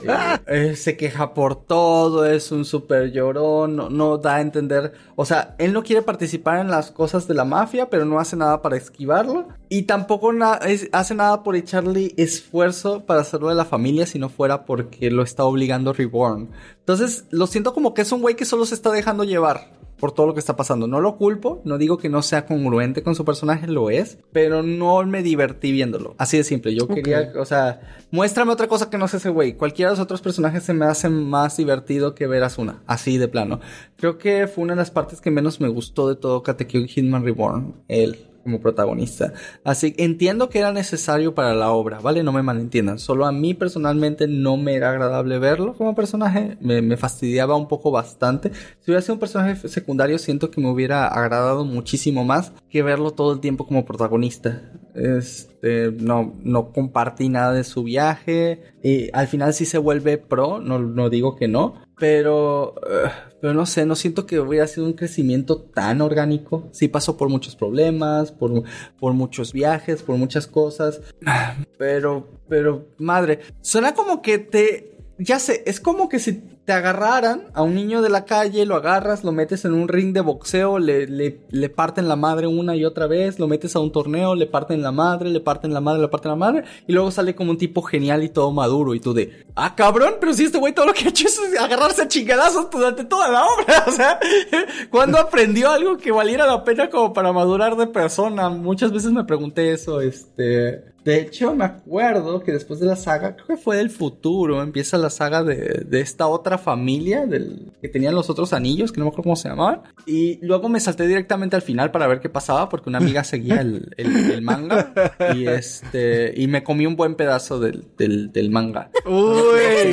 eh, se queja por todo, es un súper llorón, no, no da a entender. O sea, él no quiere participar en las cosas de la mafia, pero no hace nada para esquivarlo. Y tampoco na- es- hace nada por echarle esfuerzo para hacerlo de la familia si no fuera porque lo está obligando Reborn. Entonces, lo siento como que es un güey que solo se está dejando llevar por todo lo que está pasando. No lo culpo, no digo que no sea congruente con su personaje, lo es, pero no me divertí viéndolo. Así de simple, yo quería, o sea, muéstrame otra cosa que no sea ese güey. Cualquiera de los otros personajes se me hace más divertido que ver a Asuna, así de plano. Creo que fue una de las partes que menos me gustó de todo Katekyo Hitman Reborn, él como protagonista. Así que entiendo que era necesario para la obra, ¿vale? No me malentiendan. Solo a mí personalmente no me era agradable verlo como personaje. Me, me fastidiaba un poco bastante. Si hubiera sido un personaje secundario, siento que me hubiera agradado muchísimo más que verlo todo el tiempo como protagonista. Este, no, no compartí nada de su viaje. Y al final sí se vuelve pro, no, no digo que no. Pero, eh, pero no sé, no siento que hubiera sido un crecimiento tan orgánico. Sí pasó por muchos problemas, por, por muchos viajes, por muchas cosas. Pero, pero, madre, suena como que te, ya sé, es como que si te agarraran a un niño de la calle, lo agarras, lo metes en un ring de boxeo, le, le, le parten la madre una y otra vez, lo metes a un torneo, le parten la madre, le parten la madre, le parten la madre, y luego sale como un tipo genial y todo maduro, y tú de, ah, cabrón, pero si este güey todo lo que ha hecho es agarrarse a chingadazos durante toda la obra, o sea, cuando aprendió algo que valiera la pena como para madurar de persona? Muchas veces me pregunté eso, este... De hecho, me acuerdo que después de la saga, creo que fue del futuro, empieza la saga de, de esta otra familia del, que tenían los otros anillos, que no me acuerdo cómo se llamaban. Y luego me salté directamente al final para ver qué pasaba, porque una amiga seguía el, el- el manga. Y este y me comí un buen pedazo del, del, del manga. Uy.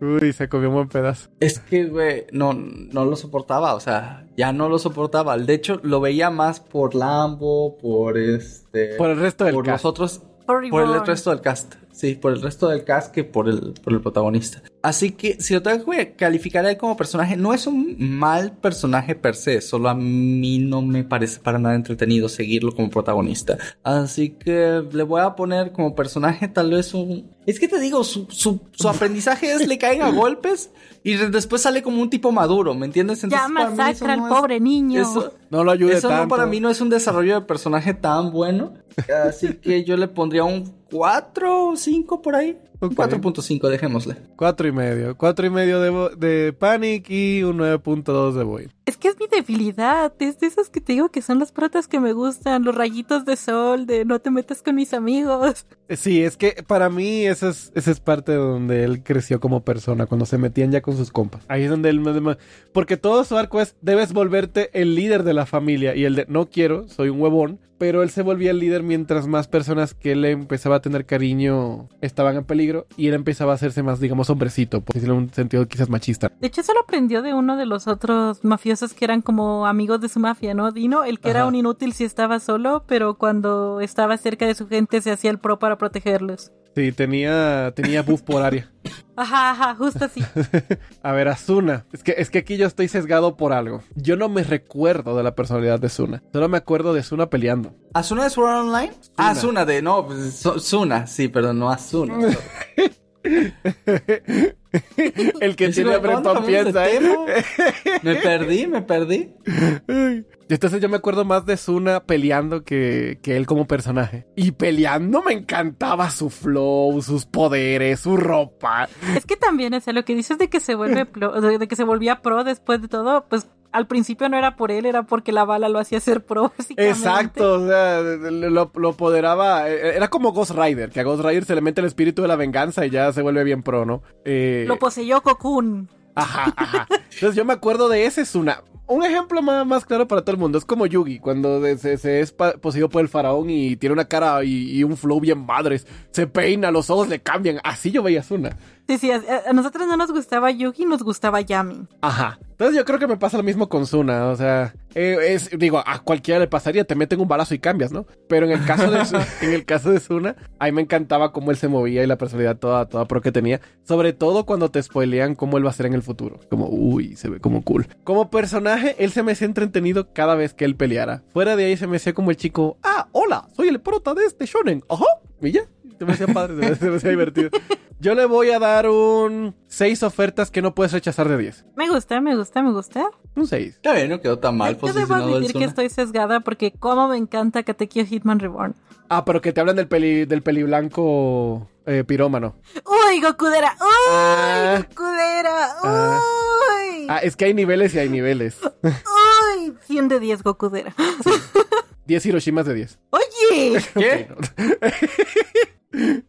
Uy, se comió un buen pedazo. Es que, güey, no, no lo soportaba, o sea, ya no lo soportaba. De hecho, lo veía más por Lambo, por este... Por el resto del por cast. los otros Por por el resto del cast. Sí, por el resto del cast que por el, por el protagonista. Así que si lo tengo que calificar a él como personaje, no es un mal personaje per se, solo a mí no me parece para nada entretenido seguirlo como protagonista. Así que le voy a poner como personaje tal vez un... Es que te digo, su, su, su aprendizaje es le caen a golpes y de- después sale como un tipo maduro, ¿me entiendes? Ya para mí eso masacra al no es- pobre niño. eso- No lo ayude eso tanto. no para mí no es un desarrollo de personaje tan bueno. Así que yo le pondría un 4 o 5 por ahí. Un Ok. 4.5, dejémosle. Cuatro y medio. Cuatro y medio de, de Panic y un 9.2 de Void. Es que es mi debilidad, es de esas que te digo que son las protas que me gustan, los rayitos de sol, de no te metas con mis amigos. Sí, es que para mí esa es, esa es parte donde él creció como persona, cuando se metían ya con sus compas. Ahí es donde él... Porque todo su arco es, debes volverte el líder de la familia y el de, no quiero, soy un huevón, pero él se volvía el líder mientras más personas que él empezaba a tener cariño estaban en peligro y él empezaba a hacerse más, digamos, hombrecito, por decirlo en un sentido quizás machista. De hecho, eso lo aprendió de uno de los otros mafiosos que eran como amigos de su mafia, ¿no? Dino, el que era un inútil si estaba solo, pero cuando estaba cerca de su gente se hacía el pro para protegerlos. Sí, tenía, tenía buff por área. Ajá, ajá, justo así. a ver, Asuna. Es que, es que aquí yo estoy sesgado por algo. Yo no me recuerdo de la personalidad de Suna. Solo me acuerdo de Suna peleando. ¿Asuna de Sword Online? Ah, Suna de. No, pues, Suna, sí, perdón, no Asuna. El que tiene apretón piensa, ¿eh? Me perdí, me perdí. Entonces yo me acuerdo más de Suna peleando que, que, él como personaje. Y peleando me encantaba su flow, sus poderes, su ropa. Es que también, es lo que dices de que se vuelve de que se volvía pro después de todo, pues al principio no era por él, era porque la bala lo hacía ser pro. Exacto, o sea, lo, lo apoderaba. Eh, era como Ghost Rider, que a Ghost Rider se le mete el espíritu de la venganza y ya se vuelve bien pro, ¿no? Eh... Lo poseyó Cocoon. Ajá, ajá. Entonces yo me acuerdo de ese Suna un ejemplo más, más, claro para todo el mundo es como Yugi, cuando se, es poseído por el faraón y tiene una cara y, un flow bien madres, se peina, los ojos le cambian. Así yo veía a Suna. Sí, sí, a, nosotros no nos gustaba Yugi, nos gustaba Yami. Ajá. Entonces yo creo que me pasa lo mismo con Suna, o sea, eh, es, digo, a cualquiera le pasaría, te meten un balazo y cambias, ¿no? Pero en el caso de, en el caso de Suna, a mí me encantaba cómo él se movía y la personalidad toda, toda pro que tenía, sobre todo cuando te spoilean cómo él va a ser en el futuro. Como, uy, se ve como cool. Como personaje, él se me hacía entretenido cada vez que él peleara. Fuera de ahí se me hacía como el chico, ah, hola, soy el prota de este shonen, ajá, y ya, se me hacía padre, se me hacía divertido. Yo le voy a dar un 6 ofertas que no puedes rechazar de 10. Me gusta, me gusta, me gusta. Un 6. Está bien, no quedó tan mal. Yo debo admitir que estoy sesgada porque como me encanta Katekyo Hitman Reborn. Ah, pero que te hablan del peli, del peli blanco eh, pirómano. ¡Uy, Gokudera! ¡Uy, ah, Gokudera! Ah. ¡Uy! Ah, es que hay niveles y hay niveles. ¡Uy! 100 de 10, Gokudera. 10 Hiroshimas de 10. ¡Oye! ¿Qué?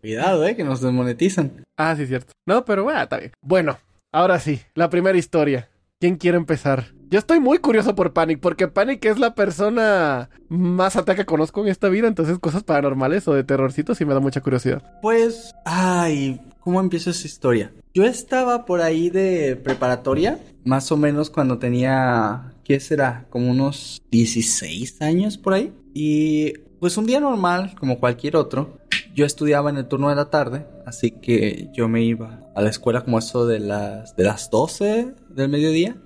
Cuidado, eh, que nos desmonetizan. Ah, sí, cierto. No, pero bueno, está bien. Bueno, ahora sí, la primera historia. ¿Quién quiere empezar? Yo estoy muy curioso por Panic, porque Panic es la persona más atea que conozco en esta vida, entonces cosas paranormales o de terrorcitos sí me da mucha curiosidad. Pues, ay, ¿cómo empieza esa historia? Yo estaba por ahí de preparatoria, más o menos cuando tenía, ¿qué será? Como unos 16 años por ahí. Y pues un día normal, como cualquier otro, yo estudiaba en el turno de la tarde, así que yo me iba a la escuela como eso de las, de las 12 del mediodía.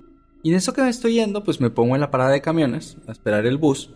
Y en eso que me estoy yendo, pues me pongo en la parada de camiones a esperar el bus.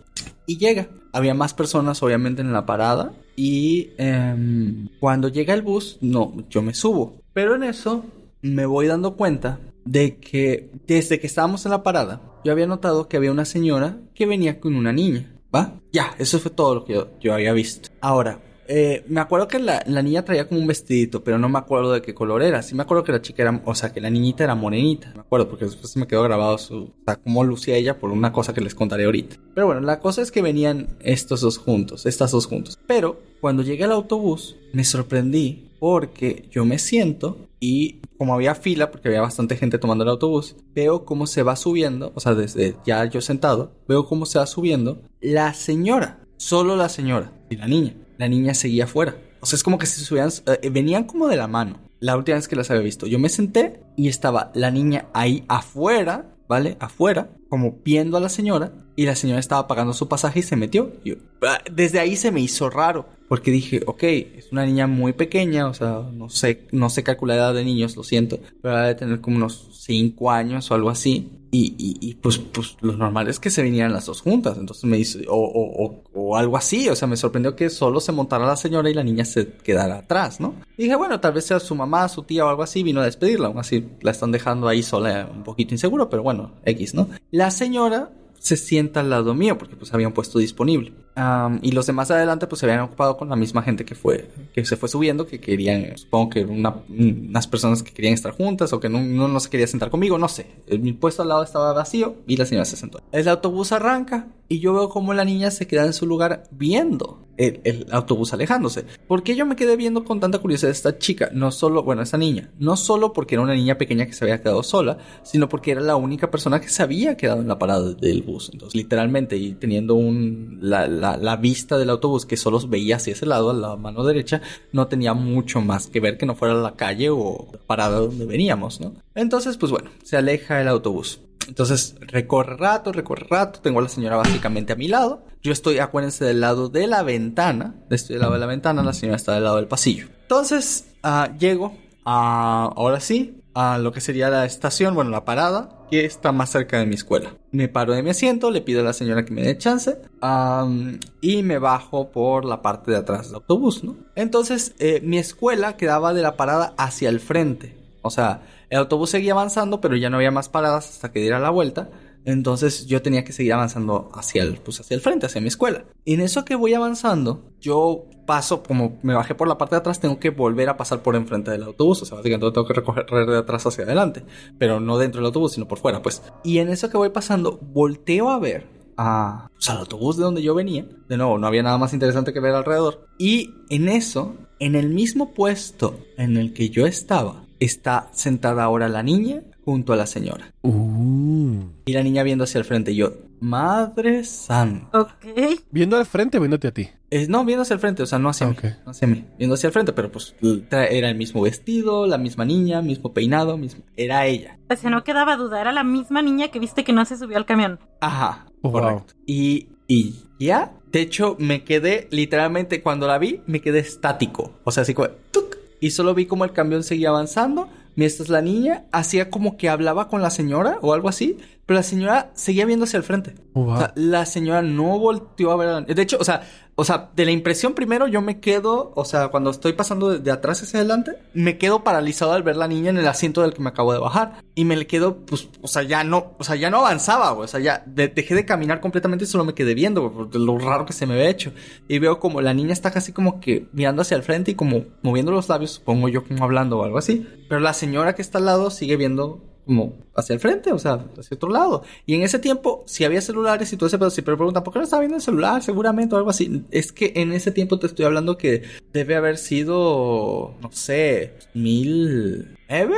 Y llega. Había más personas obviamente en la parada. Y em, cuando llega el bus, no, yo me subo. Pero en eso me voy dando cuenta de que desde que estábamos en la parada, yo había notado que había una señora que venía con una niña. ¿Va? Ya, eso fue todo lo que yo había visto. Ahora, eh, me acuerdo que la, niña traía como un vestidito, pero no me acuerdo de qué color era. Sí me acuerdo que la chica era, o sea, que la niñita era morenita. Me acuerdo porque después me quedó grabado su, o sea, cómo lucía ella por una cosa que les contaré ahorita. Pero bueno, la cosa es que venían estos dos juntos, estas dos juntos. Pero cuando llegué al autobús, me sorprendí porque yo me siento y como había fila, porque había bastante gente tomando el autobús, veo cómo se va subiendo, o sea, desde ya yo sentado, veo cómo se va subiendo la señora, solo la señora y la niña la niña seguía afuera. O sea, es como que se subían, eh, venían como de la mano. La última vez que las había visto, yo me senté y estaba la niña ahí afuera, ¿vale? Afuera, como viendo a la señora y la señora estaba pagando su pasaje y se metió. Ah, desde ahí se me hizo raro porque dije, ok, es una niña muy pequeña, o sea, no sé, no sé calcular la edad de niños, lo siento, pero debe tener como unos 5 años o algo así. Y, y, pues, pues lo normal es que se vinieran las dos juntas. Entonces me dice, o, o, o, algo así. O sea, me sorprendió que solo se montara la señora y la niña se quedara atrás, ¿no? dije, bueno, tal vez sea su mamá, su tía o algo así, vino a despedirla. Aún así la están dejando ahí sola, un poquito inseguro, pero bueno, X, ¿no? La señora se sienta al lado mío porque pues habían puesto disponible. Am, y los demás adelante pues se habían ocupado con la misma gente que fue que se fue subiendo que querían supongo que una- unas personas que querían estar juntas o que no, no, se quería sentar conmigo no sé. Mi puesto al lado estaba vacío y la señora se sentó. El autobús arranca y yo veo como la niña se queda en su lugar viendo el, el autobús alejándose. ¿por qué yo me quedé viendo con tanta curiosidad esta chica? no solo bueno esta niña. No solo porque era una niña pequeña que se había quedado sola sino porque era la única persona que se había quedado en la parada del bus. Entonces literalmente y teniendo un la, la, la vista del autobús que solo veía hacia ese lado a la mano derecha no tenía mucho más que ver que no fuera la calle o parada donde veníamos no entonces pues bueno se aleja el autobús entonces recorre rato, recorre rato. Tengo a la señora básicamente a mi lado. Yo estoy, acuérdense, del lado de la ventana. Estoy del lado de la ventana, la señora está del lado del pasillo. Entonces ah, llego a, ahora sí, a lo que sería la estación, bueno, la parada, que está más cerca de mi escuela. Me paro de mi asiento, le pido a la señora que me dé chance y me bajo por la parte de atrás del autobús, ¿no? Entonces, eh, mi escuela quedaba de la parada hacia el frente. O sea, el autobús seguía avanzando, pero ya no había más paradas hasta que diera la vuelta. Entonces yo tenía que seguir avanzando hacia el, pues hacia el frente, hacia mi escuela. Y en eso que voy avanzando, yo paso, como me bajé por la parte de atrás, tengo que volver a pasar por enfrente del autobús. O sea, básicamente tengo que recorrer de atrás hacia adelante. Pero no dentro del autobús, sino por fuera, pues. Y en eso que voy pasando, volteo a ver a, pues, al autobús de donde yo venía. De nuevo, no había nada más interesante que ver alrededor. Y en eso, en el mismo puesto en el que yo estaba, está sentada ahora la niña junto a la señora. Uh. Y la niña viendo hacia el frente. Y yo, Madre Santa. Ok. ¿Viendo al frente o viéndote a ti? Eh, no, viendo hacia el frente, o sea, no hacia Ok. mí. No hacia mí. Viendo hacia el frente, pero pues era el mismo vestido, la misma niña, mismo peinado, mismo... Era ella. O sea, no quedaba duda, era la misma niña que viste que no se subió al camión. Ajá, Wow. correcto. Y, y ya, de hecho, me quedé literalmente, cuando la vi, me quedé estático. O sea, así como, ¡tuc! y solo vi como el camión seguía avanzando. Mientras la niña hacía como que hablaba con la señora o algo así, pero la señora seguía viendo hacia el frente. Wow. O sea, la señora no volteó a ver a. De hecho, o sea, o sea, de la impresión primero yo me quedo, o sea, cuando estoy pasando de, de atrás hacia adelante, me quedo paralizado al ver la niña en el asiento del que me acabo de bajar. Y me le quedo, pues, o sea, ya no, o sea, ya no avanzaba, güey. O sea, ya de- dejé de caminar completamente y solo me quedé viendo, güey, por lo raro que se me había hecho. Y veo como la niña está casi como que mirando hacia el frente y como moviendo los labios, supongo yo como hablando o algo así. Pero la señora que está al lado sigue viendo como hacia el frente, o sea, hacia otro lado. Y en ese tiempo, si había celulares y todo ese pedo, si pero preguntan, ¿por qué no estaba viendo el celular? Seguramente o algo así. Es que en ese tiempo te estoy hablando que debe haber sido, no sé, mil... ¿Eve?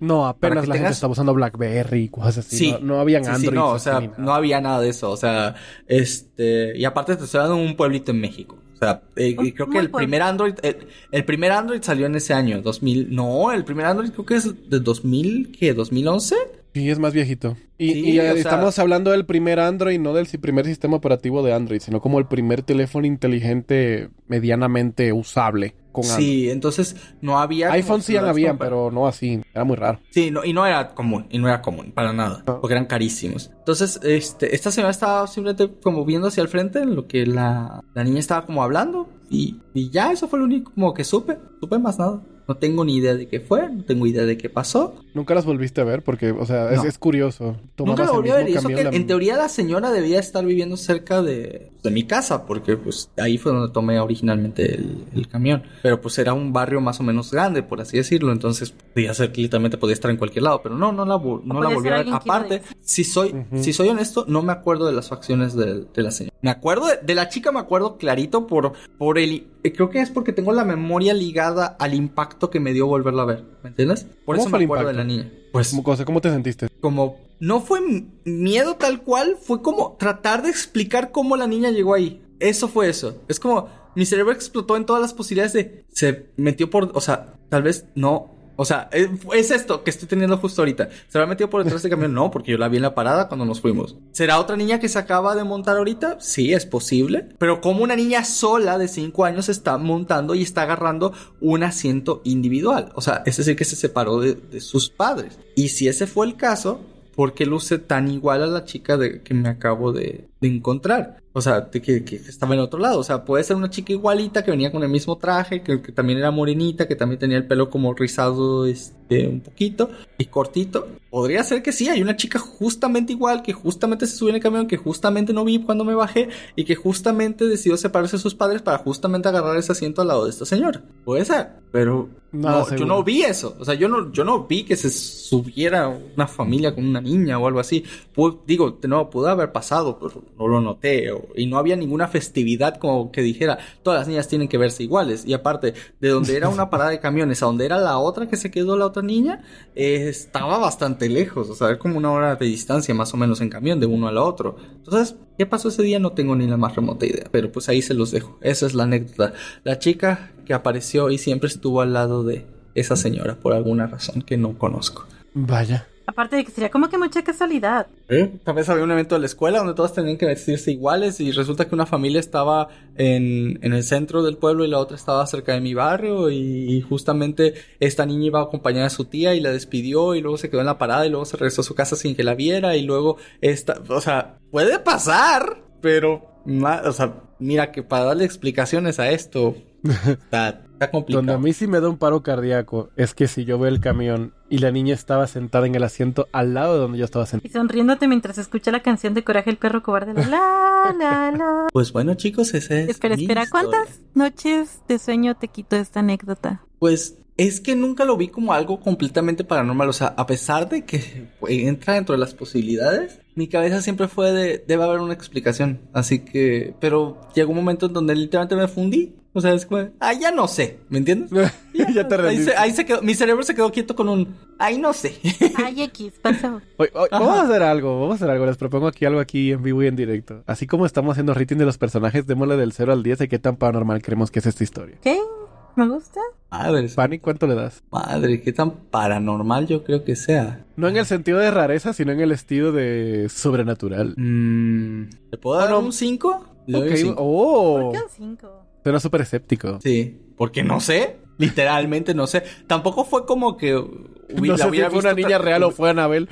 No, apenas la gente tengas- estaba usando BlackBerry y cosas así. Sí. No, no habían Sí, sí, Android. no, o sea, no había nada de eso. O sea, este. Y aparte te estoy dando un pueblito en México. O sea, eh, Un- creo que el primer Android. El, el primer Android salió en ese año, 2000. No, el primer Android creo que es de 2000, ¿qué? ¿2011? Sí, es más viejito. Y, Sí, y, o sea- estamos hablando del primer Android, no del primer sistema operativo de Android, sino como el primer teléfono inteligente medianamente usable con. Sí, entonces no había. iPhone sí habían, pero no así. Era muy raro. Sí, no, y no era común, y no era común, para nada, porque eran carísimos. Entonces, este, esta señora estaba simplemente como viendo hacia el frente, en lo que la, la niña estaba como hablando, y, y ya, eso fue lo único como que supe, supe más nada. No tengo ni idea de qué fue, no tengo idea de qué pasó. Nunca las volviste a ver porque, o sea, es, No. es curioso. Tomabas Nunca el volví a ver, y eso que la- en teoría la señora debía estar viviendo cerca de, de mi casa, porque pues ahí fue donde tomé originalmente el, el camión. Pero pues era un barrio más o menos grande, por así decirlo, entonces podía ser que literalmente podía estar en cualquier lado, pero no, no la, no la volví a ver. Aparte, si soy, si soy honesto, no me acuerdo de las facciones de, de la señora. Me acuerdo de, de la chica, me acuerdo clarito por, por el, creo que es porque tengo la memoria ligada al impacto que me dio volverla a ver, ¿me entiendes? Por ¿Cómo eso fue me el acuerdo de la niña. Pues ¿Cómo, cosa- ¿Cómo te sentiste? como no fue miedo tal cual, fue como tratar de explicar cómo la niña llegó ahí. Eso fue eso. Es como mi cerebro explotó en todas las posibilidades de se metió por, o sea, tal vez no. O sea, es, es esto que estoy teniendo justo ahorita. ¿Se habrá metido por detrás del camión? No, porque yo la vi en la parada cuando nos fuimos. ¿Será otra niña que se acaba de montar ahorita? Sí, es posible. Pero como una niña sola de 5 años está montando y está agarrando un asiento individual. O sea, es decir, que se separó de, de sus padres. Y si ese fue el caso, ¿por qué luce tan igual a la chica de, que me acabo de, de encontrar. O sea, de que, que estaba en otro lado. O sea, puede ser una chica igualita que venía con el mismo traje, que, que también era morenita, que también tenía el pelo como rizado este, un poquito y cortito. Podría ser que sí, hay una chica justamente igual, que justamente se subió en el camión, que justamente no vi cuando me bajé y que justamente decidió separarse de sus padres para justamente agarrar ese asiento al lado de esta señora. Puede ser, pero no, yo no vi eso. O sea, yo no, yo no vi que se subiera una familia con una niña o algo así. Digo, nuevo, pudo haber pasado, pero no lo noté. o- y no había ninguna festividad como que dijera, todas las niñas tienen que verse iguales. Y aparte, de donde era una parada de camiones a donde era la otra que se quedó la otra niña, eh, estaba bastante lejos. O sea, era como una hora de distancia más o menos en camión de uno al otro. Entonces, ¿qué pasó ese día? No tengo ni la más remota idea. Pero pues ahí se los dejo. Esa es la anécdota. La chica que apareció y siempre estuvo al lado de esa señora por alguna razón que no conozco. Vaya. Aparte de que sería como que mucha casualidad. Tal vez había un evento de la escuela donde todas tenían que vestirse iguales y resulta que una familia estaba en, en el centro del pueblo y la otra estaba cerca de mi barrio y, justamente esta niña iba a acompañar a su tía y la despidió y luego se quedó en la parada y luego se regresó a su casa sin que la viera y luego esta, o sea, puede pasar, pero, o sea, mira que para darle explicaciones a esto está, está complicado. Donde a mí sí me da un paro cardíaco es que si yo veo el camión y la niña estaba sentada en el asiento al lado de donde yo estaba sentado. Y sonriéndote mientras escucha la canción de Coraje el perro cobarde. La, la, la, la. Pues bueno, chicos, ese es Espera, mi espera. historia. ¿Cuántas noches de sueño te quitó esta anécdota? Pues es que nunca lo vi como algo completamente paranormal. O sea, a pesar de que entra dentro de las posibilidades, mi cabeza siempre fue de, debe haber una explicación. Así que, pero llegó un momento en donde literalmente me fundí. O sea, es como, ah, ya no sé, ¿me entiendes? ya te ahí, se, ahí se quedó, mi cerebro se quedó quieto con un, ay, no sé. Ay, X, pasó. Oye, oye, Ajá. vamos a hacer algo, vamos a hacer algo. Les propongo aquí algo aquí en vivo y en directo. Así como estamos haciendo rating de los personajes, démosle del 0 al 10 de qué tan paranormal creemos que es esta historia. ¿Qué? ¿Me gusta? Madre, Fanny, ¿cuánto le das? madre, qué tan paranormal yo creo que sea. No en el sentido de rareza, sino en el estilo de sobrenatural. Mm, ¿Le puedo dar Ah, no. un 5? Le doy Ok, cinco. Oh, ¿Por qué un 5? Suena súper escéptico. Sí, porque no sé, literalmente no sé. Tampoco fue como que hubi- No sé si fue una niña real o fue Anabel.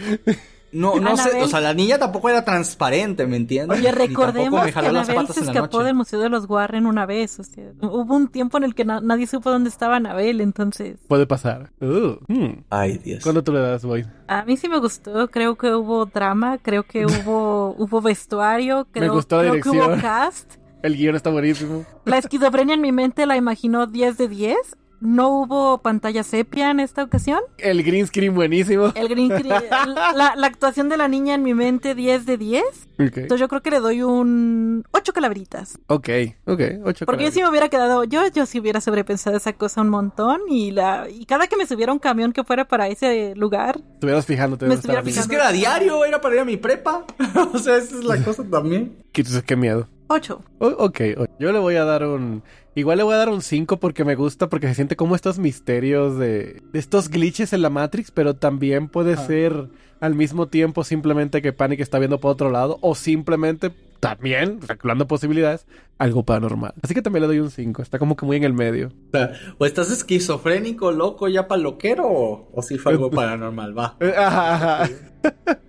No, no sé, o sea, la niña tampoco era transparente, ¿me entiendes? Oye, recordemos me que Anabel se la escapó del Museo de los Warren una vez. O sea, hubo un tiempo en el que na- nadie supo dónde estaba Anabel, entonces... Puede pasar. Uh, hmm. Ay, Dios. ¿Cuándo tú le das, Boy? A mí sí me gustó, creo que hubo drama, creo que hubo, hubo vestuario, creo, gustó la creo que hubo cast. El guion está buenísimo. La esquizofrenia en mi mente la imaginó 10 de 10. No hubo pantalla sepia en esta ocasión. El green screen buenísimo. El green screen- la, la actuación de la niña en mi mente 10 de 10. Ok, Entonces yo creo que le doy un 8 calaveritas. ok, ok. Ocho Porque yo sí me hubiera quedado, yo, yo sí hubiera sobrepensado esa cosa un montón y la y cada que me subiera un camión que fuera para ese lugar, Estuvieras fijándote. Me estuviera Pues niña. es que era diario, era para ir a mi prepa. o sea, esa es la cosa también. Qué, qué miedo. 8. O- ok, o- yo le voy a dar un... Igual le voy a dar un 5 porque me gusta, porque se siente como estos misterios de, de estos glitches en la Matrix, pero también puede Ah. ser al mismo tiempo simplemente que Panic está viendo por otro lado, o simplemente también, calculando posibilidades, algo paranormal. Así que también le doy un 5, está como que muy en el medio. O sea, o estás esquizofrénico, loco, ya paloquero, o, o si fue algo paranormal, va. Ajá, ajá.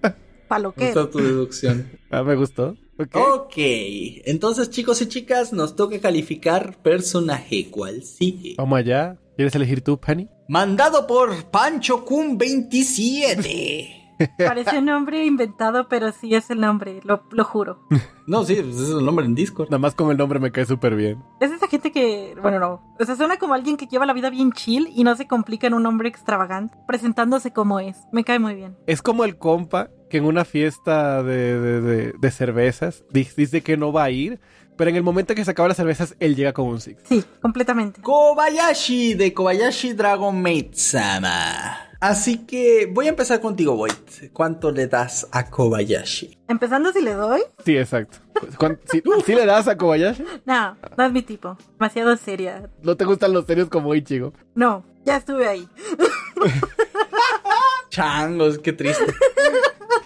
Me Paloquero. gusta tu deducción. Ah, me gustó. Ok. Ok, entonces chicos y chicas, nos toca calificar personaje. ¿Cuál sigue? Vamos allá. ¿Quieres elegir tú, Penny? Mandado por Pancho Kun 27. Parece un nombre inventado, pero sí es el nombre, lo, lo juro. No, sí, pues es el nombre en Discord. Nada más con el nombre me cae súper bien. Es esa gente que, bueno, no. O sea, suena como alguien que lleva la vida bien chill y no se complica en un nombre extravagante, presentándose como es. Me cae muy bien. Es como el compa que en una fiesta de, de- de- de cervezas di- dice que no va a ir, pero en el momento que se acaban las cervezas, él llega con un six. Sí, completamente. Kobayashi de Kobayashi Dragon Maid Sama. Así que voy a empezar contigo, Void. ¿Cuánto le das a Kobayashi? Empezando si le doy. Sí, exacto. ¿Cuán- Si, si le das a Kobayashi, No, no es mi tipo. Demasiado seria. no te gustan los serios como Ichigo. No, ya estuve ahí. Changos, qué triste.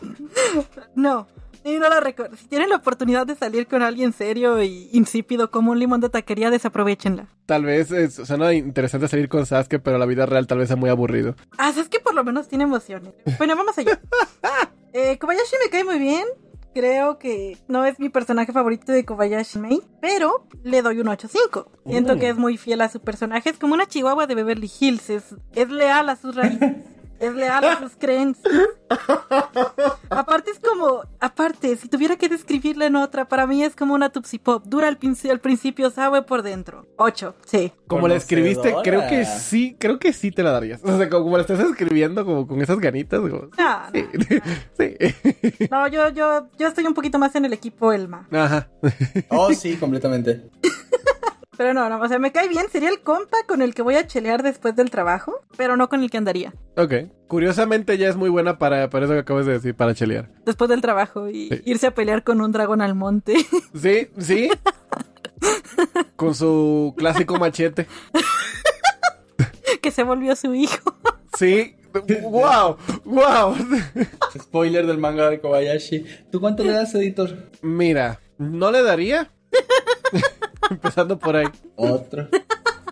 No. Y no la recuerdo. Si tienen la oportunidad de salir con alguien serio y insípido como un limón de taquería, desaprovechenla. Tal vez es, suena interesante salir con Sasuke, pero la vida real tal vez sea muy aburrido. Ah, es que por lo menos tiene emociones. Bueno, vamos allá. Eh, Kobayashi me cae muy bien. creo que no es mi personaje favorito de Kobayashi Mei, pero le doy un 8.5. Siento Uh. que es muy fiel a su personaje. Es como una chihuahua de Beverly Hills. Es, es leal a sus raíces. Es leal a sus creencias. Aparte es como, aparte, si tuviera que describirla en otra, para mí es como una Tupsi Pop. Dura al, al principio, sabe por dentro. 8, sí. Como la escribiste, creo que sí, creo que sí te la darías. O sea, como, como la estás escribiendo, como con esas ganitas, como... No, Sí, sí. no, yo, yo, yo estoy un poquito más en el equipo Elma. Ajá. Oh, sí, completamente. Pero no, no, o sea, me cae bien. Sería el compa con el que voy a chelear después del trabajo, pero no con el que andaría Ok. Curiosamente ya es muy buena para, para eso que acabas de decir, para chelear. después del trabajo y Sí. irse a pelear con un dragón al monte. Sí, sí. Con su clásico machete. que se volvió su hijo. Sí. ¡Wow! ¡Wow! Spoiler del manga de Kobayashi. ¿Tú cuánto le das, editor? Mira, no le daría. Empezando por ahí. Otro.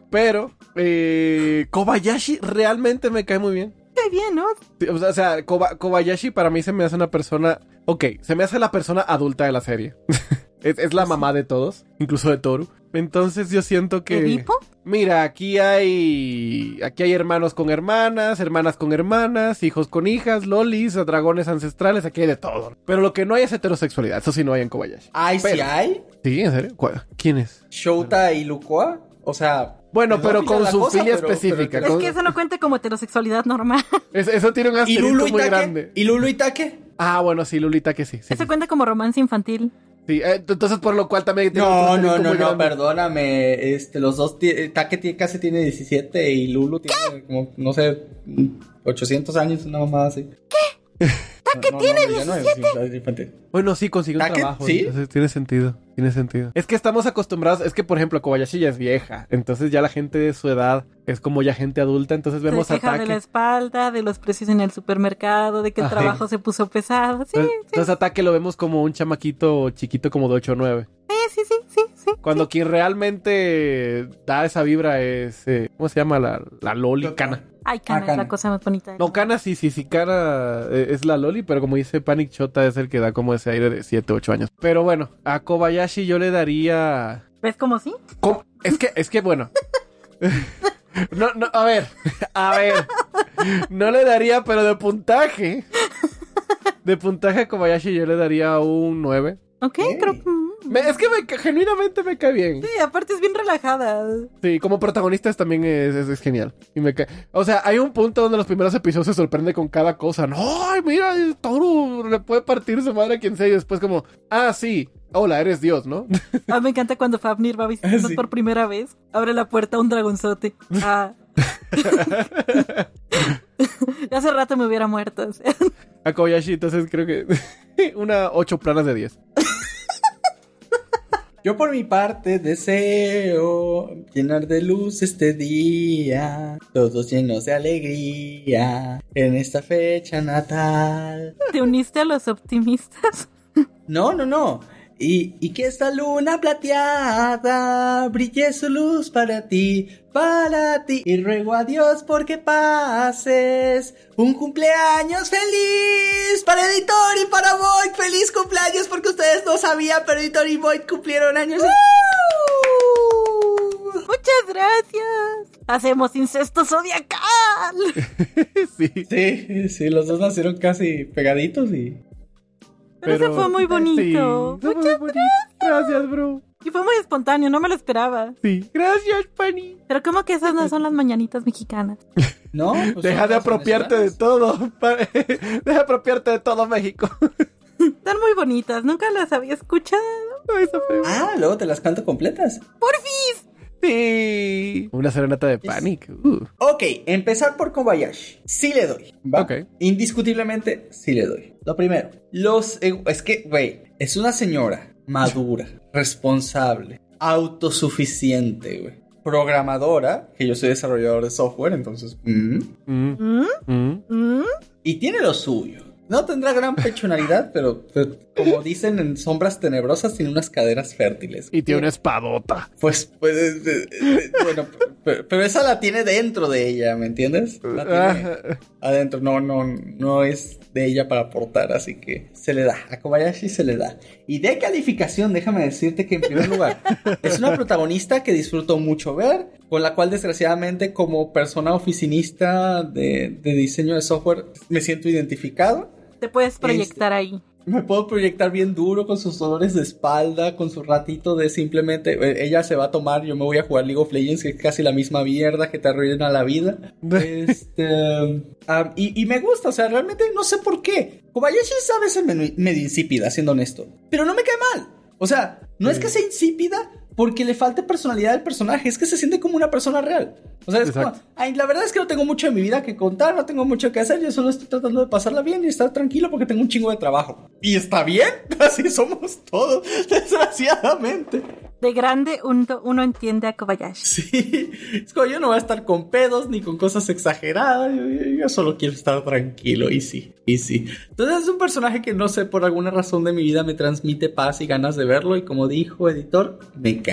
Pero, eh, Kobayashi realmente me cae muy bien. Qué bien, ¿no? Sí, O sea, o sea, Koba- Kobayashi para mí se me hace una persona. Ok, se me hace la persona adulta de la serie. es, es la mamá de todos, incluso de Toru. Entonces yo siento que. ¿Edipo? Mira, aquí hay. Aquí hay hermanos con hermanas, hermanas con hermanas, hijos con hijas, lolis, dragones ancestrales, aquí hay de todo. Pero lo que no hay es heterosexualidad, eso sí no hay en Kobayashi. ¿Ay, sí hay? ¿Sí? ¿En serio? ¿Cuál- ¿Quién es? ¿Shouta y Lukua? O sea... Bueno, pero con su cosa, filia pero- específica. pero- Es que eso no cuenta como heterosexualidad normal. es- eso tiene un ¿Y asterisco Lulu muy grande. ¿Y Lulu Itake? Ah, bueno, sí, Lulita que sí. sí, Eso sí. cuenta como romance infantil. Sí, eh, entonces por lo cual también tiene No, no, no, no, grande. perdóname. Este, los dos, eh, Take casi tiene 17 y Lulu tiene como, no sé, 800 años, una mamada así. ¿Qué? ¿Take tiene 17? Bueno, sí, consiguió un ¿Taque? trabajo. ¿Sí? Entonces tiene sentido, tiene sentido. Es que estamos acostumbrados, es que por ejemplo Kobayashi ya es vieja, entonces ya la gente de su edad es como ya gente adulta, entonces vemos se queja de la ataque. espalda, de los precios en el supermercado, de que el Ajá. trabajo se puso pesado. Sí, Entonces, sí, entonces ataque lo vemos como un chamaquito chiquito como de 8 o 9. sí, sí, sí, sí, sí. Cuando quien realmente da esa vibra es, eh, ¿cómo se llama? La, la Loli Kana. Ay, Cana Ah, es la cosa más bonita. No. Kana sí, sí, sí, Kana eh, es la Loli, pero como dice Panic Chota es el que da como ese aire de 7, 8 años. Pero bueno, a Kobayashi yo le daría... ¿Ves cómo sí? ¿Cómo? Es que, es que bueno. No, no, a ver, a ver. No le daría, pero de puntaje. De puntaje a Kobayashi yo le daría un 9. Ok, Ey. pero... Me- es que me genuinamente me cae bien. Sí, aparte es bien relajada. Sí, como protagonistas también es, es- es genial. Y me cae- O sea, hay un punto donde los primeros episodios se sorprende con cada cosa. No, ay, mira, el Toru le puede partir su madre a quien sea. Y después como, ah, sí, hola, eres Dios, ¿no? Ah, me encanta cuando Fafnir va a visitarnos Sí. por primera vez. Abre la puerta a un dragonzote. Ah. Hace rato me hubiera muerto. o sea. A Kobayashi, entonces creo que una 8 planas de 10. Yo por mi parte deseo llenar de luz este día, todos llenos de alegría en esta fecha natal. ¿Te uniste a los optimistas? No, no, no. Y, y que esta luna plateada brille su luz para ti, para ti. Y ruego a Dios porque pases un cumpleaños feliz para Editor y para Void. Feliz sabían, pero Editor y Void cumplieron años. ¡Uh! Muchas gracias. Hacemos incesto zodiacal. sí. Sí, sí, los dos nacieron casi pegaditos y... Pero, eso fue muy bonito. Sí, fue muy bonito. Gracias, bro. Y fue muy espontáneo, no me lo esperaba. Sí. Gracias, Pani. Pero como que esas no son las mañanitas mexicanas. ¿No? Pues Deja de apropiarte de todo. Deja de apropiarte de todo México. Están muy bonitas, nunca las había escuchado. No, eso fue- Ah, luego te las canto completas. ¡Porfis! Sí. Una serenata de Panic. Uh. Ok, empezar por Kobayashi. Sí le doy. ¿va? Ok. Indiscutiblemente, sí le doy. Lo primero, los... ego- Es que, güey, es una señora madura, responsable, autosuficiente, güey. Programadora, que yo soy desarrollador de software, entonces... ¿Mm? mm. ¿Mm? Y tiene lo suyo. No tendrá gran pechonalidad, pero, pero como dicen en Sombras Tenebrosas, tiene unas caderas fértiles. Y tiene una espadota. Pues, pues, eh, eh, eh, bueno, Pero, pero esa la tiene dentro de ella, ¿me entiendes? La tiene Ah, adentro, no, no, no es de ella para aportar, así que se le da. A Kobayashi se le da. Y de calificación, déjame decirte que en primer lugar, es una protagonista que disfruto mucho ver, con la cual desgraciadamente como persona oficinista de, de diseño de software me siento identificado. Te puedes proyectar ahí. Me puedo proyectar bien duro con sus dolores de espalda, con su ratito de simplemente eh, ella se va a tomar, yo me voy a jugar League of Legends, que es casi la misma mierda que te arruina la vida. Este, ah, y, y me gusta, o sea, realmente no sé por qué. Kobayashi es a veces medio, medio insípida, siendo honesto, pero no me cae mal. O sea, no es que sea insípida porque le falte personalidad al personaje, es que se siente como una persona real. O sea, es como, Exacto. ay, la verdad es que no tengo mucho de mi vida que contar, no tengo mucho que hacer, yo solo estoy tratando de pasarla bien y estar tranquilo porque tengo un chingo de trabajo. Y está bien, así somos todos, desgraciadamente. De grande uno, uno entiende a Kobayashi. Sí, es como yo no voy a estar con pedos ni con cosas exageradas, yo, yo- yo solo quiero estar tranquilo y sí, y sí. Entonces es un personaje que no sé, por alguna razón de mi vida me transmite paz y ganas de verlo y como dijo editor, me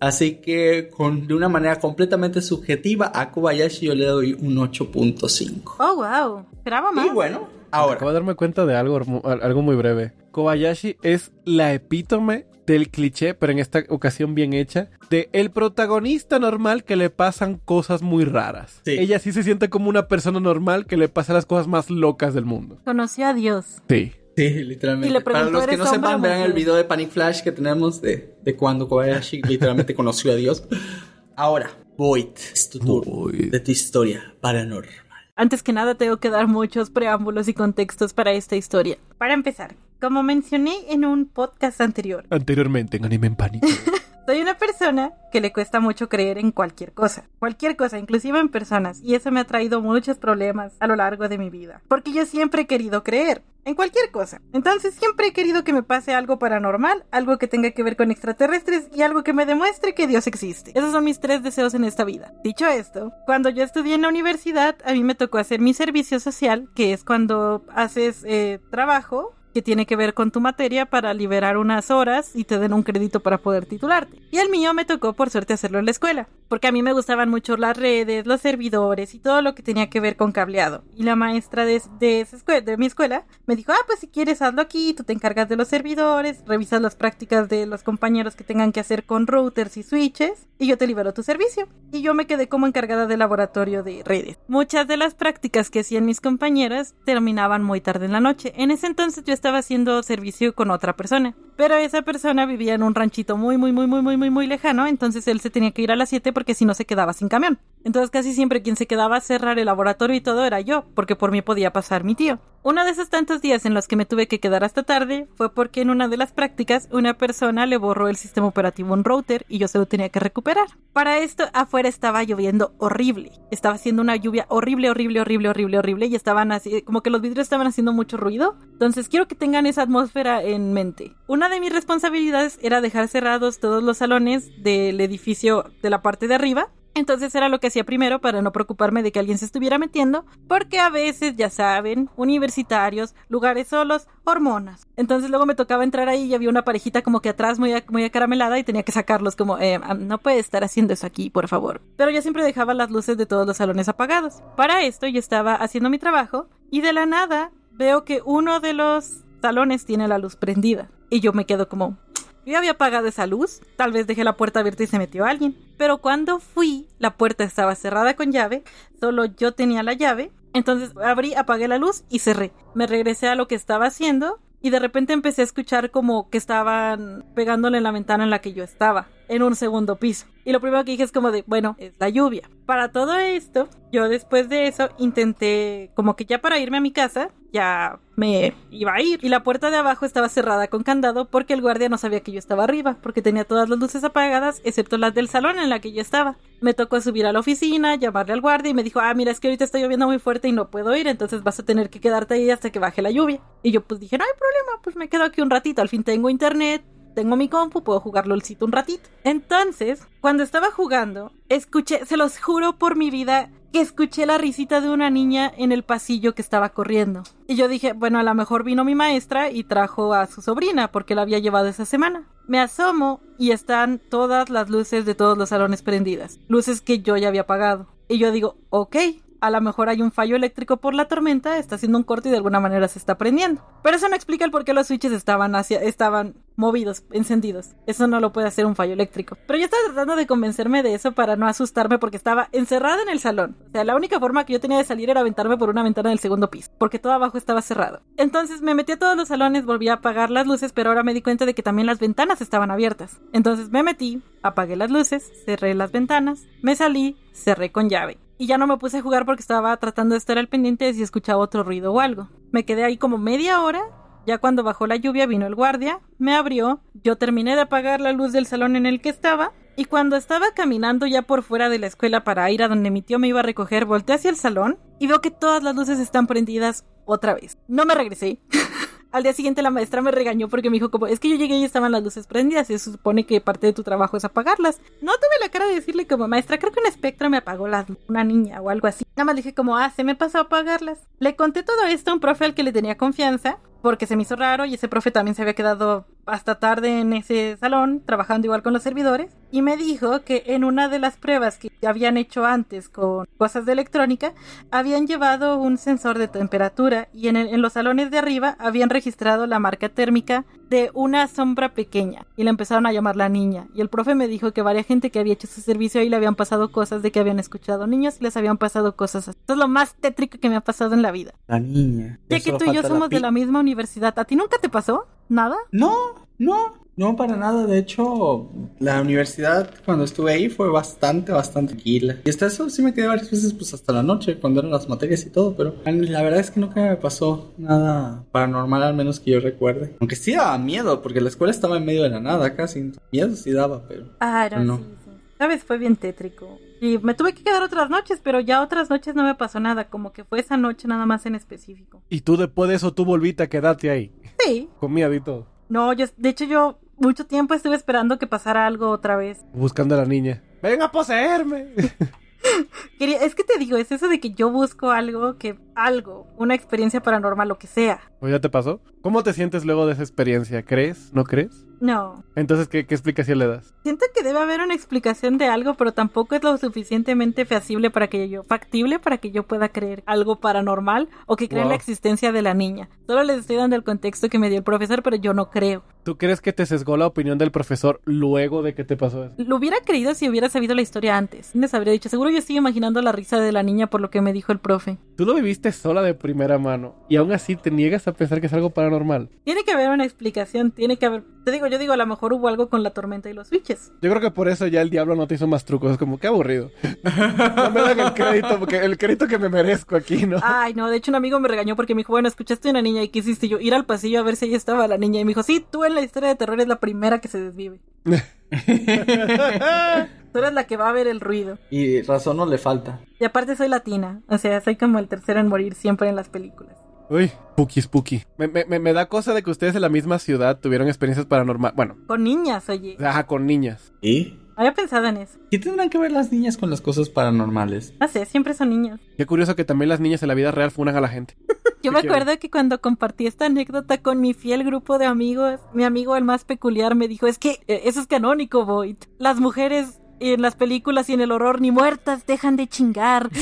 Así que con, de una manera completamente subjetiva a Kobayashi yo le doy un 8.5. Oh, wow. Esperaba más. Y bueno, ahora... Acabo de darme cuenta de algo, algo muy breve. Kobayashi es la epítome del cliché, pero en esta ocasión bien hecha, de el protagonista normal que le pasan cosas muy raras. Sí. Ella sí se siente como una persona normal que le pasa las cosas más locas del mundo. Conoció a Dios. Sí. Sí, literalmente. Y le Para los que ¿eres no sepan, vean el video de Panic Flash que tenemos de, de cuando Kobayashi literalmente conoció a Dios. Ahora, Void, es tu de tu historia paranormal. Antes que nada tengo que dar muchos preámbulos y contextos para esta historia. Para empezar, como mencioné en un podcast anterior, Anteriormente en Anime en Pánico. soy una persona que le cuesta mucho creer en cualquier cosa. Cualquier cosa, inclusive en personas. Y eso me ha traído muchos problemas a lo largo de mi vida. Porque yo siempre he querido creer. En cualquier cosa. Entonces siempre he querido que me pase algo paranormal, algo que tenga que ver con extraterrestres y algo que me demuestre que Dios existe. Esos son mis tres deseos en esta vida. Dicho esto, cuando yo estudié en la universidad, a mí me tocó hacer mi servicio social, que es cuando haces eh, trabajo tiene que ver con tu materia para liberar unas horas y te den un crédito para poder titularte. Y el mío me tocó por suerte hacerlo en la escuela, porque a mí me gustaban mucho las redes, los servidores y todo lo que tenía que ver con cableado. Y la maestra de, de mi escuela me dijo, ah, pues si quieres hazlo aquí, tú te encargas de los servidores, revisas las prácticas de los compañeros que tengan que hacer con routers y switches, y yo te libero tu servicio. Y yo me quedé como encargada del laboratorio de redes. Muchas de las prácticas que hacían mis compañeras terminaban muy tarde en la noche. En ese entonces yo estaba haciendo servicio con otra persona, pero esa persona vivía en un ranchito muy, muy, muy, muy, muy, muy, muy lejano, entonces él se tenía que ir a las 7 porque si no se quedaba sin camión. Entonces casi siempre quien se quedaba a cerrar el laboratorio y todo era yo, porque por mí podía pasar mi tío. Uno de esos tantos días en los que me tuve que quedar hasta tarde fue porque en una de las prácticas una persona le borró el sistema operativo a un router y yo se lo tenía que recuperar. Para esto afuera estaba lloviendo horrible. Estaba haciendo una lluvia horrible, horrible, horrible, horrible, horrible y estaban así, como que los vidrios estaban haciendo mucho ruido. Entonces quiero que tengan esa atmósfera en mente. Una de mis responsabilidades era dejar cerrados todos los salones del edificio de la parte de arriba entonces era lo que hacía primero para no preocuparme de que alguien se estuviera metiendo, porque a veces, ya saben, universitarios, lugares solos, hormonas. Entonces luego me tocaba entrar ahí y había una parejita como que atrás muy, muy acaramelada y tenía que sacarlos como, eh, no puede estar haciendo eso aquí, por favor. Pero yo siempre dejaba las luces de todos los salones apagados. Para esto yo estaba haciendo mi trabajo y de la nada veo que uno de los salones tiene la luz prendida. Y yo me quedo como, yo había apagado esa luz, tal vez dejé la puerta abierta y se metió alguien. Pero cuando fui, la puerta estaba cerrada con llave, solo yo tenía la llave. Entonces abrí, apagué la luz y cerré. Me regresé a lo que estaba haciendo y de repente empecé a escuchar como que estaban pegándole en la ventana en la que yo estaba, en un segundo piso. Y lo primero que dije es como de, bueno, es la lluvia. Para todo esto, yo después de eso intenté, como que ya para irme a mi casa, ya me iba a ir. Y la puerta de abajo estaba cerrada con candado porque el guardia no sabía que yo estaba arriba, porque tenía todas las luces apagadas, excepto las del salón en la que yo estaba. Me tocó subir a la oficina, llamarle al guardia y me dijo, ah, mira, es que ahorita está lloviendo muy fuerte y no puedo ir, entonces vas a tener que quedarte ahí hasta que baje la lluvia. Y yo pues dije, no hay problema, pues me quedo aquí un ratito, al fin tengo internet, tengo mi compu, puedo jugar LOLcito un ratito. Entonces, cuando estaba jugando, escuché, se los juro por mi vida, que escuché la risita de una niña en el pasillo que estaba corriendo. Y yo dije, bueno, a lo mejor vino mi maestra y trajo a su sobrina porque la había llevado esa semana. me asomo y están todas las luces de todos los salones prendidas. Luces que yo ya había apagado. Y yo digo, ok, a lo mejor hay un fallo eléctrico por la tormenta, está haciendo un corte y de alguna manera se está prendiendo. Pero eso no explica el por qué los switches estaban hacia, estaban movidos, encendidos. Eso no lo puede hacer un fallo eléctrico. Pero yo estaba tratando de convencerme de eso para no asustarme porque estaba encerrada en el salón. O sea, la única forma que yo tenía de salir era aventarme por una ventana del segundo piso, porque todo abajo estaba cerrado. Entonces me metí a todos los salones, volví a apagar las luces, pero ahora me di cuenta de que también las ventanas estaban abiertas. Entonces me metí, apagué las luces, cerré las ventanas, me salí, cerré con llave y ya no me puse a jugar porque estaba tratando de estar al pendiente de si escuchaba otro ruido o algo. Me quedé ahí como media hora. Ya cuando bajó la lluvia vino el guardia, me abrió, yo terminé de apagar la luz del salón en el que estaba, y cuando estaba caminando ya por fuera de la escuela para ir a donde mi tío me iba a recoger, volteé hacia el salón y veo que todas las luces están prendidas otra vez. No me regresé. Al día siguiente la maestra me regañó porque me dijo como, es que yo llegué y estaban las luces prendidas y se supone que parte de tu trabajo es apagarlas. No tuve la cara de decirle como, maestra, creo que un espectro me apagó las una niña o algo así. Nada más dije como, ah, se me pasó a apagarlas. Le conté todo esto a un profe al que le tenía confianza porque se me hizo raro y ese profe también se había quedado hasta tarde en ese salón trabajando igual con los servidores y me dijo que en una de las pruebas que habían hecho antes con cosas de electrónica habían llevado un sensor de temperatura y en, en los salones de arriba habían registrado la marca térmica de una sombra pequeña y le empezaron a llamar la niña y el profe me dijo que varias gente que había hecho ese servicio ahí le habían pasado cosas de que habían escuchado niños y les habían pasado cosas así. Esto es lo más tétrico que me ha pasado en la vida. La niña. Ya que tú y yo somos de la misma universidad, ¿a ti nunca te pasó? ¿Nada? No, no, no para nada. De hecho, la universidad cuando estuve ahí fue bastante, bastante tranquila. Y hasta eso sí me quedé varias veces pues hasta la noche cuando eran las materias y todo, pero la verdad es que nunca me pasó nada paranormal al menos que yo recuerde. Aunque sí daba miedo porque la escuela estaba en medio de la nada casi. Miedo sí daba, pero... Ah, no, no. sí, sí. Sabes, fue bien tétrico. Y me tuve que quedar otras noches, pero ya otras noches no me pasó nada, como que fue esa noche nada más en específico. Y tú después de eso tú volviste a quedarte ahí. Sí. Con miedo y todo. No, yo, de hecho yo mucho tiempo estuve esperando que pasara algo otra vez. Buscando a la niña. ¡Ven a poseerme! Quería, es que te digo, es eso de que yo busco algo que, algo, una experiencia paranormal, lo que sea. ¿O ya te pasó? ¿Cómo te sientes luego de esa experiencia? ¿Crees? ¿No crees? No. Entonces, ¿qué, qué explicación le das? Siento que debe haber una explicación de algo, pero tampoco es lo suficientemente feasible para que yo, factible para que yo pueda creer algo paranormal o que crea la existencia de la niña. Solo les estoy dando el contexto que me dio el profesor, pero yo no creo. ¿Tú crees que te sesgó la opinión del profesor luego de que te pasó eso? Lo hubiera creído si hubiera sabido la historia antes. Les habría dicho, seguro yo estoy imaginando la risa de la niña por lo que me dijo el profe. Tú lo viviste sola de primera mano y aún así te niegas a pensar que es algo paranormal. Tiene que haber una explicación, tiene que haber... Te digo, yo digo, a lo mejor hubo algo con la tormenta y los switches. Yo creo que por eso ya el diablo no te hizo más trucos. Es como, qué aburrido. No me dan el crédito, porque el crédito que me merezco aquí, ¿no? Ay, no, de hecho un amigo me regañó porque me dijo, bueno, escuchaste una niña y qué hiciste yo, ir al pasillo a ver si ahí estaba la niña. Y me dijo, sí, tú en la historia de terror es la primera que se desvive. Tú eres la que va a ver el ruido. y razón no le falta. Y aparte soy latina, o sea, soy como el tercero en morir siempre en las películas. Uy, spooky, spooky. Me, me, me- me da cosa de que ustedes en la misma ciudad tuvieron experiencias paranormales. Bueno, Con niñas, oye. ajá, con niñas. ¿Y? Había pensado en eso. ¿Qué tendrán que ver las niñas con las cosas paranormales? No sé, siempre son niñas. Qué curioso que también las niñas en la vida real funan a la gente. Yo me ¿Qué acuerdo que cuando compartí esta anécdota con mi fiel grupo de amigos, mi amigo el más peculiar me dijo, es que eh, eso es canónico, Void. Las mujeres en las películas y en el horror ni muertas dejan de chingar.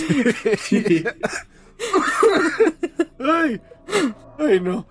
Ay, ay, no.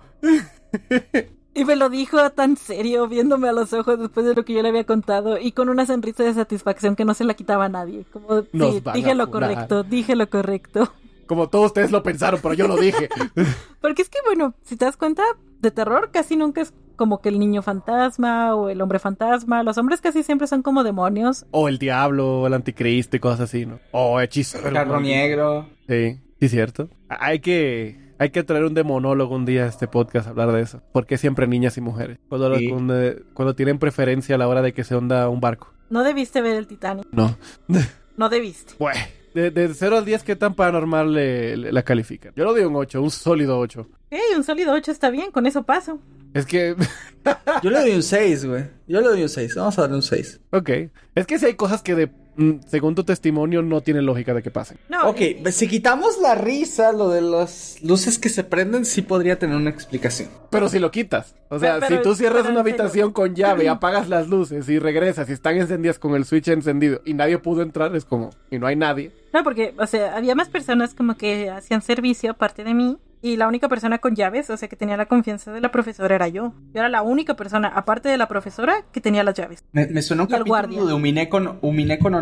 Y me lo dijo tan serio, viéndome a los ojos después de lo que yo le había contado y con una sonrisa de satisfacción que no se la quitaba a nadie. Como, sí, dije lo correcto, dije lo correcto. Como todos ustedes lo pensaron, pero yo lo dije. Porque es que, bueno, si te das cuenta, de terror casi nunca es como que el niño fantasma o el hombre fantasma. Los hombres casi siempre son como demonios. O el diablo, o el anticristo y cosas así, ¿no? O hechizos. Carro negro. Sí, sí, cierto. Hay que, hay que traer un demonólogo un día a este podcast a hablar de eso. Porque siempre niñas y mujeres. Cuando, lo- Sí. cuando, cuando tienen preferencia a la hora de que se onda un barco. No debiste ver el Titanic. No. No debiste. Pues, de, de 0 al 10, ¿qué tan paranormal le, le- la califican? Yo lo doy un 8, un sólido 8. Ey, un sólido 8 está bien, con eso paso. Es que, Yo le doy un 6, güey. Yo le doy un 6. Vamos a darle un 6. ok. Es que si hay cosas que de mm, según tu testimonio, no tiene lógica de que pasen. No, Ok, si quitamos la risa, lo de las luces que se prenden, sí podría tener una explicación. Pero si lo quitas. O sea, Pero- si tú cierras pero una habitación con llave, apagas las luces y regresas y están encendidas con el switch encendido y nadie pudo entrar, es como, y no hay nadie. No, porque, o sea, había más personas como que hacían servicio aparte de mí. Y la única persona con llaves, o sea, que tenía la confianza de la profesora era yo. Yo era la única persona, aparte de la profesora, que tenía las llaves. Me, me suena un capítulo guardia. de Umineko no, Umineko no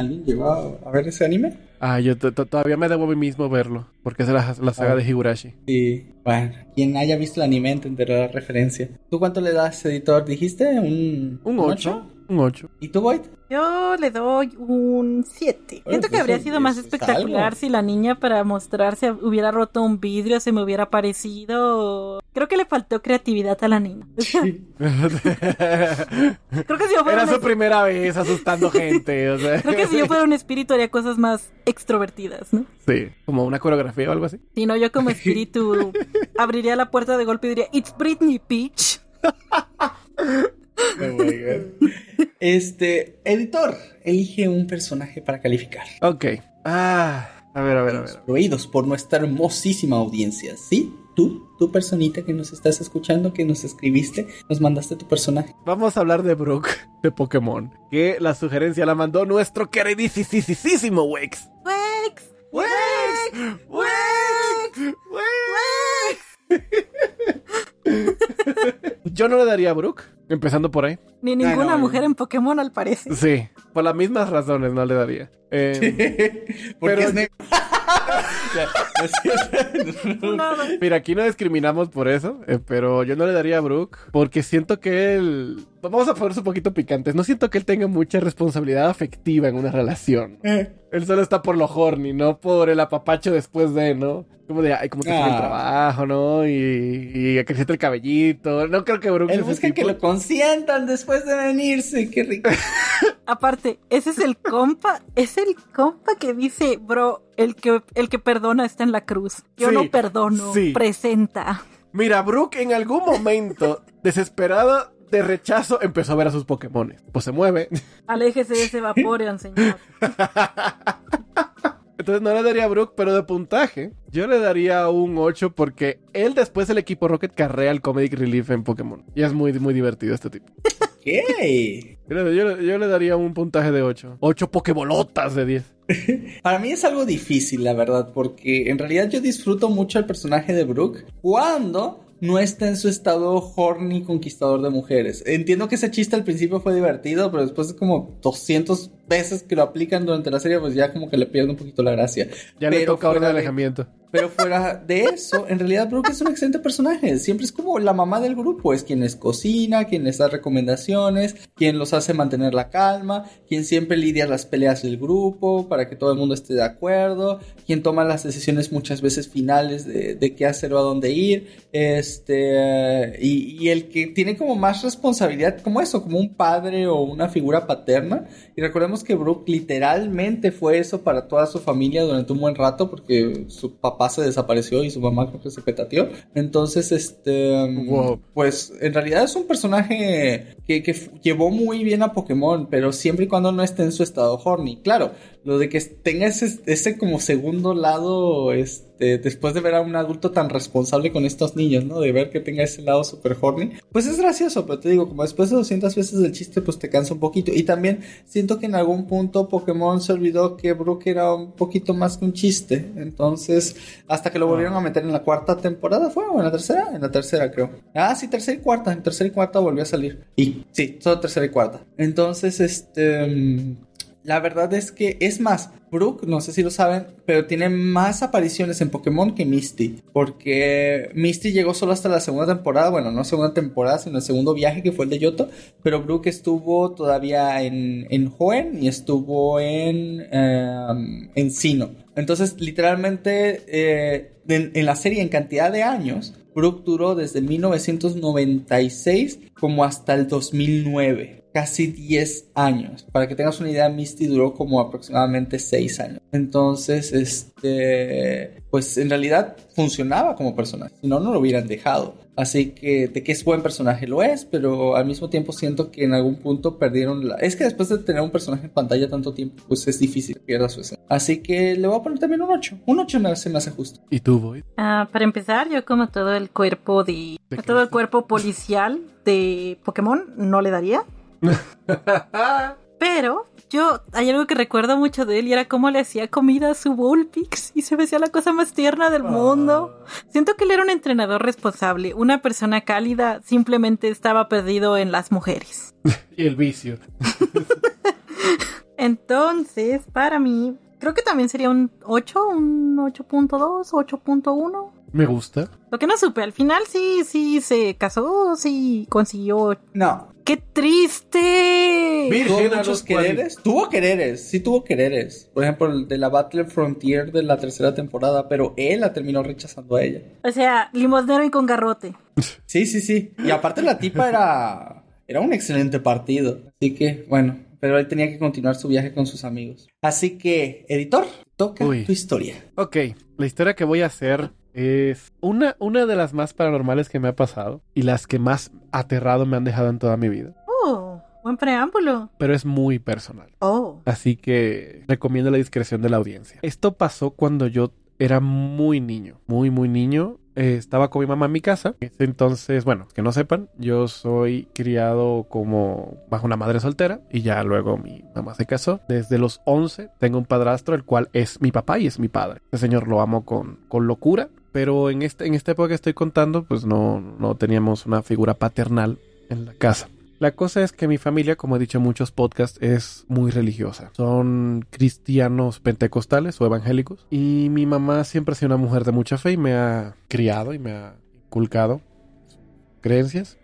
alguien llegó a, a ver ese anime. Ah, yo todavía me debo a mí mismo verlo, porque es la, la saga Ah. de Higurashi. Sí, bueno, quien haya visto el anime entenderá la referencia. ¿Tú cuánto le das, editor? ¿Dijiste? ¿Un, Un 8. Un 8. ¿Y tú, Void? Yo le doy un 7. Siento que pues habría eso- sido más espectacular si la niña para mostrarse hubiera roto un vidrio, se me hubiera parecido. Creo que le faltó creatividad a la niña. Sea, creo que si yo fuera Era un su primera vez asustando gente, o sea. Creo que si yo fuera un espíritu haría cosas más extrovertidas, ¿no? Sí, como una coreografía o algo así. Si no, yo como espíritu abriría la puerta de golpe y diría, It's Britney Peach. Este, editor, elige un personaje para calificar. Ok. Ah, a ver, a ver, a ver. Proveídos por nuestra hermosísima audiencia. ¿Sí? Tú, tu personita que nos estás escuchando, que nos escribiste, nos mandaste tu personaje. Vamos a hablar de Brooke de Pokémon. Que la sugerencia la mandó nuestro queridísimo Wex. Wex, ¡Wex! ¡Wex! Yo no le daría a Brooke, empezando por ahí. Ni ninguna no, mujer no. en Pokémon al parecer. Sí, por las mismas razones no le daría. Eh, Porque Pero- es negro. Mira, aquí no discriminamos por eso, eh, pero yo no le daría a Brooke porque siento que él... Vamos a ponerse un poquito picantes. No siento que él tenga mucha responsabilidad afectiva en una relación. Él solo está por lo horny, no por el apapacho después de, ¿no? Como de, ay, como te fue el Ah. trabajo, ¿no? Y, y acreciente el cabellito. No creo que Brooke Él busca que lo consientan después de venirse. Qué rico. Aparte, ese es el compa, es el compa que dice, bro, el que, el que perdona está en la cruz. Yo Sí, no perdono, sí. presenta. Mira, Brooke en algún momento, desesperada de rechazo, empezó a ver a sus Pokémon. Pues se mueve. Aléjese de ese Vaporeon, señor. Entonces no le daría a Brooke, pero de puntaje, yo le daría un 8 porque él después del equipo Rocket carrea el Comedic Relief en Pokémon. Y es muy, muy divertido este tipo. ¿Qué? Yo, le- yo le- yo le daría un puntaje de 8. 8 Pokébolotas de 10. Para mí es algo difícil, la verdad, porque en realidad yo disfruto mucho el personaje de Brooke cuando no está en su estado horny conquistador de mujeres. Entiendo que ese chiste al principio fue divertido, pero después de como 200 veces que lo aplican durante la serie, pues ya como que le pierde un poquito la gracia. Ya le toca orden de alejamiento. Pero fuera de eso, en realidad Brooke es un excelente personaje. Siempre es como la mamá del grupo. Es quien les cocina, quien les da recomendaciones, quien los hace mantener la calma, quien siempre lidia las peleas del grupo para que todo el mundo esté de acuerdo, quien toma las decisiones muchas veces finales de, de qué hacer o a dónde ir. Este, y, y el que tiene como más responsabilidad, como eso, como un padre o una figura paterna. Y recordemos que Brooke literalmente fue eso para toda su familia durante un buen rato porque su papá se desapareció y su mamá creo que se petateó. Entonces, este, Wow. pues en realidad es un personaje que, llevó muy bien a Pokémon, pero siempre y cuando no esté en su estado horny. Claro, lo de que tenga ese, ese como segundo lado, este, después de ver a un adulto tan responsable con estos niños, ¿no? De ver que tenga ese lado super horny, pues es gracioso, pero te digo, como después de 200 veces el chiste, pues te cansa un poquito. Y también siento que en algún punto Pokémon se olvidó que Brook era un poquito más que un chiste. Entonces, hasta que lo volvieron a meter en la cuarta temporada, ¿fue? ¿O en la tercera? En la tercera, creo. Ah, sí, tercera y cuarta. En tercera y cuarta volvió a salir. Y sí, solo tercera y cuarta. Entonces, este... La verdad es que es más, Brooke, no sé si lo saben, pero tiene más apariciones en Pokémon que Misty. Porque Misty llegó solo hasta la segunda temporada, bueno, no segunda temporada, sino el segundo viaje que fue el de Yoto. Pero Brooke estuvo todavía en, en Hoenn y estuvo en, em, en Sinnoh. Entonces, literalmente, eh, en, en la serie, en cantidad de años, Brooke duró desde 1996 como hasta el 2009. Casi 10 años. Para que tengas una idea, Misty duró como aproximadamente 6 16 años. Entonces, este, pues en realidad funcionaba como personaje, si no, no lo hubieran dejado. Así que de que es buen personaje lo es, pero al mismo tiempo siento que en algún punto perdieron la... Es que después de tener un personaje en pantalla tanto tiempo, pues es difícil que pierda su esencia. Así que le voy a poner también un 8. Un 8 me, se me hace justo. ¿Y tú, Void? Ah, para empezar, yo como todo el cuerpo de... ¿De todo el cuerpo policial de Pokémon no le daría. Pero yo, hay algo que recuerdo mucho de él y era cómo le hacía comida a su Vulpix y se me hacía la cosa más tierna del mundo. Siento que él era un entrenador responsable, una persona cálida, simplemente estaba perdido en las mujeres. y el vicio. Entonces, para mí, creo que también sería un 8, un 8.2, 8.1. Me gusta. Lo que no supe, al final sí, sí se casó, sí consiguió. No. ¡Qué triste! Virgen Tuvo a muchos los cual- quereres. Tuvo quereres, sí tuvo quereres. Por ejemplo, el de la Battle Frontier de la tercera temporada, pero él la terminó rechazando a ella. O sea, limosnero y con garrote. Sí, sí, sí. Y aparte la tipa era, era un excelente partido. Así que, bueno, pero él tenía que continuar su viaje con sus amigos. Así que, editor, toca Uy. tu historia. Ok, la historia que voy a hacer es una, una de las más paranormales que me ha pasado y las que más aterrado me han dejado en toda mi vida. Oh, buen preámbulo. Pero es muy personal. Oh. Así que recomiendo la discreción de la audiencia. Esto pasó cuando yo era muy niño, muy, muy niño. Eh, estaba con mi mamá en mi casa. Entonces, bueno, que no sepan, yo soy criado como bajo una madre soltera y ya luego mi mamá se casó. Desde los 11 tengo un padrastro, el cual es mi papá y es mi padre. Este señor lo amo con, con locura. Pero en, este, en esta época que estoy contando, pues no, no teníamos una figura paternal en la casa. La cosa es que mi familia, como he dicho en muchos podcasts, es muy religiosa. Son cristianos pentecostales o evangélicos. Y mi mamá siempre ha sido una mujer de mucha fe y me ha criado y me ha inculcado creencias.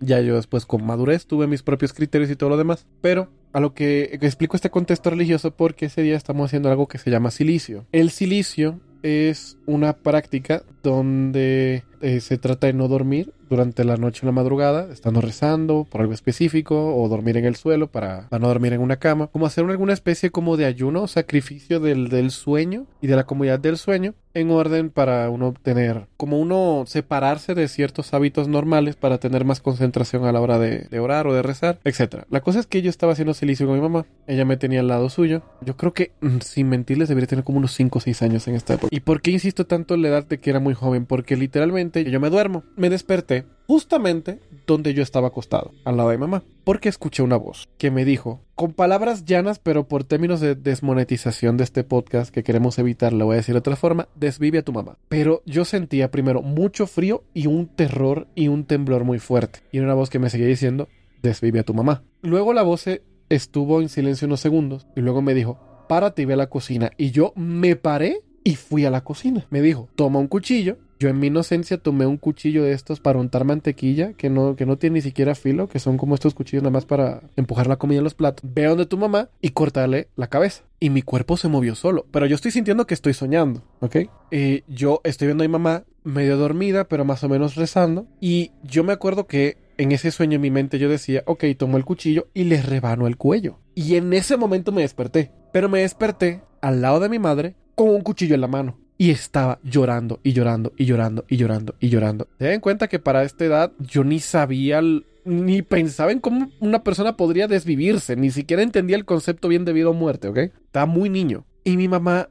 Ya yo después con madurez tuve mis propios criterios y todo lo demás. Pero a lo que explico este contexto religioso porque ese día estamos haciendo algo que se llama silicio. El silicio es una práctica donde eh, se trata de no dormir durante la noche o la madrugada, estando rezando por algo específico o dormir en el suelo para, para no dormir en una cama, como hacer alguna especie como de ayuno o sacrificio del, del sueño y de la comunidad del sueño en orden para uno tener, como uno separarse de ciertos hábitos normales para tener más concentración a la hora de, de orar o de rezar, etc. La cosa es que yo estaba haciendo silicio con mi mamá, ella me tenía al lado suyo, yo creo que mm, sin mentirles debería tener como unos 5 o 6 años en esta época. ¿Y por qué insisto tanto la edad de que era muy joven? Porque literalmente yo me duermo, me desperté justamente donde yo estaba acostado, al lado de mamá, porque escuché una voz que me dijo, con palabras llanas, pero por términos de desmonetización de este podcast que queremos evitar, le voy a decir de otra forma, desvive a tu mamá. Pero yo sentía primero mucho frío y un terror y un temblor muy fuerte. Y era una voz que me seguía diciendo, desvive a tu mamá. Luego la voz estuvo en silencio unos segundos y luego me dijo, párate y ve a la cocina. Y yo me paré y fui a la cocina. Me dijo, toma un cuchillo. Yo en mi inocencia tomé un cuchillo de estos para untar mantequilla, que no, que no tiene ni siquiera filo, que son como estos cuchillos nada más para empujar la comida en los platos. Ve donde tu mamá y cortarle la cabeza. Y mi cuerpo se movió solo, pero yo estoy sintiendo que estoy soñando, ¿ok? Y yo estoy viendo a mi mamá medio dormida, pero más o menos rezando. Y yo me acuerdo que en ese sueño en mi mente yo decía, ok, tomo el cuchillo y le rebano el cuello. Y en ese momento me desperté. Pero me desperté al lado de mi madre con un cuchillo en la mano. Y estaba llorando y llorando y llorando y llorando y llorando. Se den cuenta que para esta edad yo ni sabía, ni pensaba en cómo una persona podría desvivirse. Ni siquiera entendía el concepto bien de vida o muerte, ¿ok? Estaba muy niño. Y mi mamá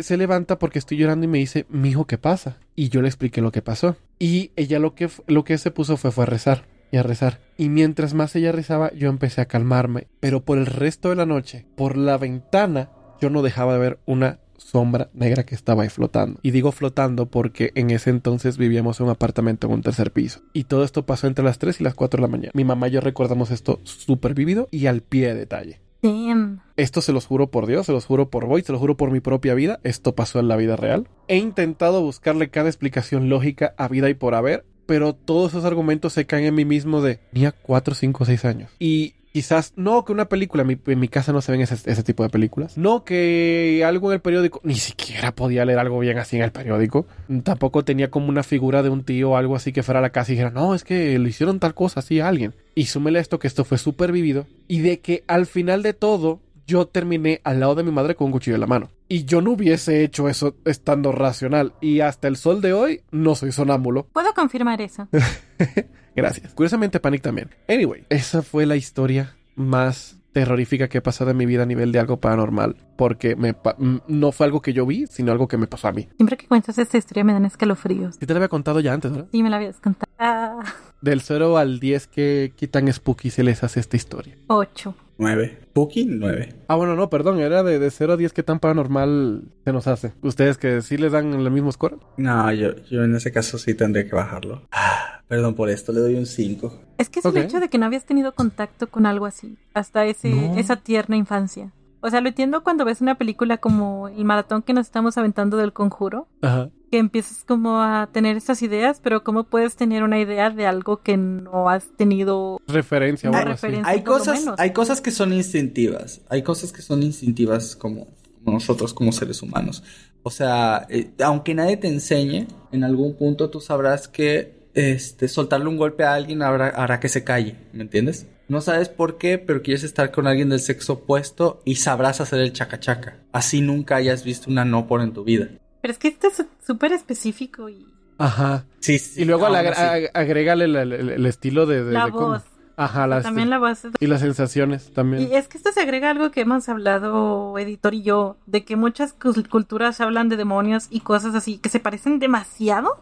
se levanta porque estoy llorando y me dice, mi hijo, ¿qué pasa? Y yo le expliqué lo que pasó. Y ella lo que, lo que se puso fue, fue a rezar y a rezar. Y mientras más ella rezaba, yo empecé a calmarme. Pero por el resto de la noche, por la ventana, yo no dejaba de ver una sombra negra que estaba ahí flotando. Y digo flotando porque en ese entonces vivíamos en un apartamento en un tercer piso. Y todo esto pasó entre las 3 y las 4 de la mañana. Mi mamá y yo recordamos esto súper vivido y al pie de detalle. Damn. Esto se los juro por Dios, se los juro por Void, se los juro por mi propia vida. Esto pasó en la vida real. He intentado buscarle cada explicación lógica a vida y por haber, pero todos esos argumentos se caen en mí mismo de tenía 4, 5, 6 años. Y quizás, no que una película, en mi, en mi casa no se ven ese, ese tipo de películas. No que algo en el periódico, ni siquiera podía leer algo bien así en el periódico. Tampoco tenía como una figura de un tío o algo así que fuera a la casa y dijera, no, es que le hicieron tal cosa así a alguien. Y súmele esto que esto fue súper vivido y de que al final de todo yo terminé al lado de mi madre con un cuchillo en la mano. Y yo no hubiese hecho eso estando racional. Y hasta el sol de hoy no soy sonámbulo. Puedo confirmar eso. Gracias. Curiosamente, Panic también. Anyway, esa fue la historia más terrorífica que he pasado en mi vida a nivel de algo paranormal. Porque me pa- mm, no fue algo que yo vi, sino algo que me pasó a mí. Siempre que cuentas esta historia me dan escalofríos. Y te lo había contado ya antes, ¿verdad? Sí, me la habías contado. Del 0 al 10, ¿qué, qué tan spooky se les hace esta historia? ocho. 9. Puki, 9. Ah, bueno, no, perdón, era de, de 0 a 10, ¿qué tan paranormal se nos hace? ¿Ustedes que sí les dan el mismo score? No, yo, yo en ese caso sí tendría que bajarlo. Ah, perdón por esto, le doy un 5. Es que es el hecho de que no habías tenido contacto con algo así hasta ese, No. esa tierna infancia. O sea, lo entiendo cuando ves una película como el maratón que nos estamos aventando del conjuro, Ajá. Que empiezas como a tener estas ideas, pero ¿cómo puedes tener una idea de algo que no has tenido? Referencia o Una algo así. referencia. Hay cosas, menos. hay cosas que son instintivas. Hay cosas que son instintivas como, como nosotros, como seres humanos. O sea, eh, aunque nadie te enseñe, en algún punto tú sabrás que este, soltarle un golpe a alguien hará, hará que se calle. ¿Me entiendes? No sabes por qué, pero quieres estar con alguien del sexo opuesto y sabrás hacer el chaca chaca. Así nunca hayas visto una no por en tu vida. Pero es que esto es súper específico y Ajá. Sí, Y luego agrégale el, el- el- el estilo de, de- la de cómo- voz. Ajá, las, También la voz. y las sensaciones también. Y es que esto se agrega a algo que hemos hablado, editor y yo, de que muchas cul- culturas hablan de demonios y cosas así que se parecen demasiado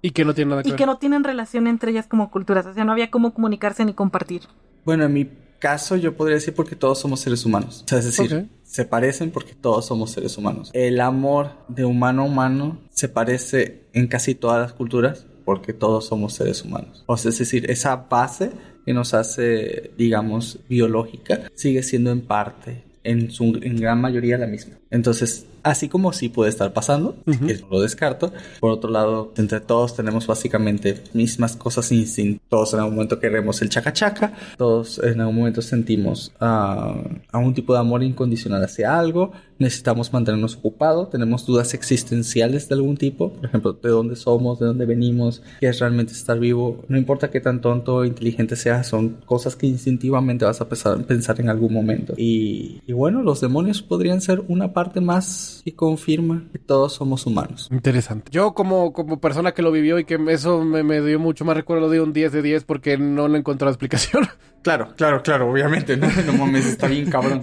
Y que no tiene nada que y ver. que no tienen relación entre ellas como culturas. O sea, no había cómo comunicarse ni compartir. Bueno, en mi caso yo podría decir porque todos somos seres humanos. O sea, es decir, se parecen porque todos somos seres humanos. El amor de humano a humano se parece en casi todas las culturas porque todos somos seres humanos. O sea, es decir, esa base que nos hace, digamos, biológica sigue siendo en parte, en su en gran mayoría la misma. Entonces, así como sí puede estar pasando, Ujú. que no lo descarto. Por otro lado, entre todos tenemos básicamente mismas cosas instintos. Todos en algún momento queremos el chaca chaca. Todos en algún momento sentimos ah, algún tipo de amor incondicional hacia algo. Necesitamos mantenernos ocupados. Tenemos dudas existenciales de algún tipo. Por ejemplo, de dónde somos, de dónde venimos, qué es realmente estar vivo. No importa qué tan tonto o inteligente seas, son cosas que instintivamente vas a pensar, pensar en algún momento. Y, y bueno, los demonios podrían ser una parte más que confirma que todos somos humanos. Interesante. Yo como, como persona que lo vivió y que eso me, me dio mucho más recuerdo de un 10 de 10 porque no le encontré explicación. Claro, claro, claro, obviamente, no, no mames, está bien cabrón.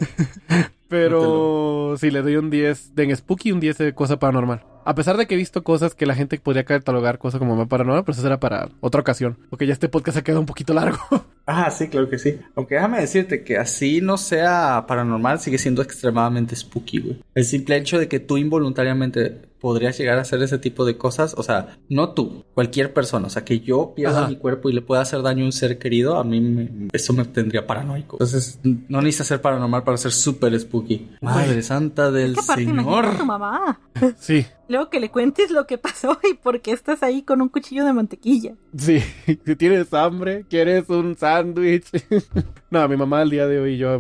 Pero sí, le doy un 10 de en Spooky y un 10 de cosa paranormal. A pesar de que he visto cosas que la gente podría catalogar cosas como más paranormal, pero eso será para otra ocasión. Porque ya este podcast ha quedado un poquito largo. Ah, sí, claro que sí. Aunque déjame decirte que así no sea paranormal, sigue siendo extremadamente spooky, güey. El simple hecho de que tú involuntariamente podrías llegar a hacer ese tipo de cosas, o sea, no tú, cualquier persona, o sea, que yo pierda Ajá. mi cuerpo y le pueda hacer daño a un ser querido, a mí me- eso me tendría paranoico. Entonces, no necesitas ser paranormal para ser súper spooky. Madre santa del Es que tu señor. mamá. Sí, Luego que le cuentes lo que pasó y por qué estás ahí con un cuchillo de mantequilla. sí. Si tienes hambre, quieres un sándwich. no, mi mamá al día de hoy yo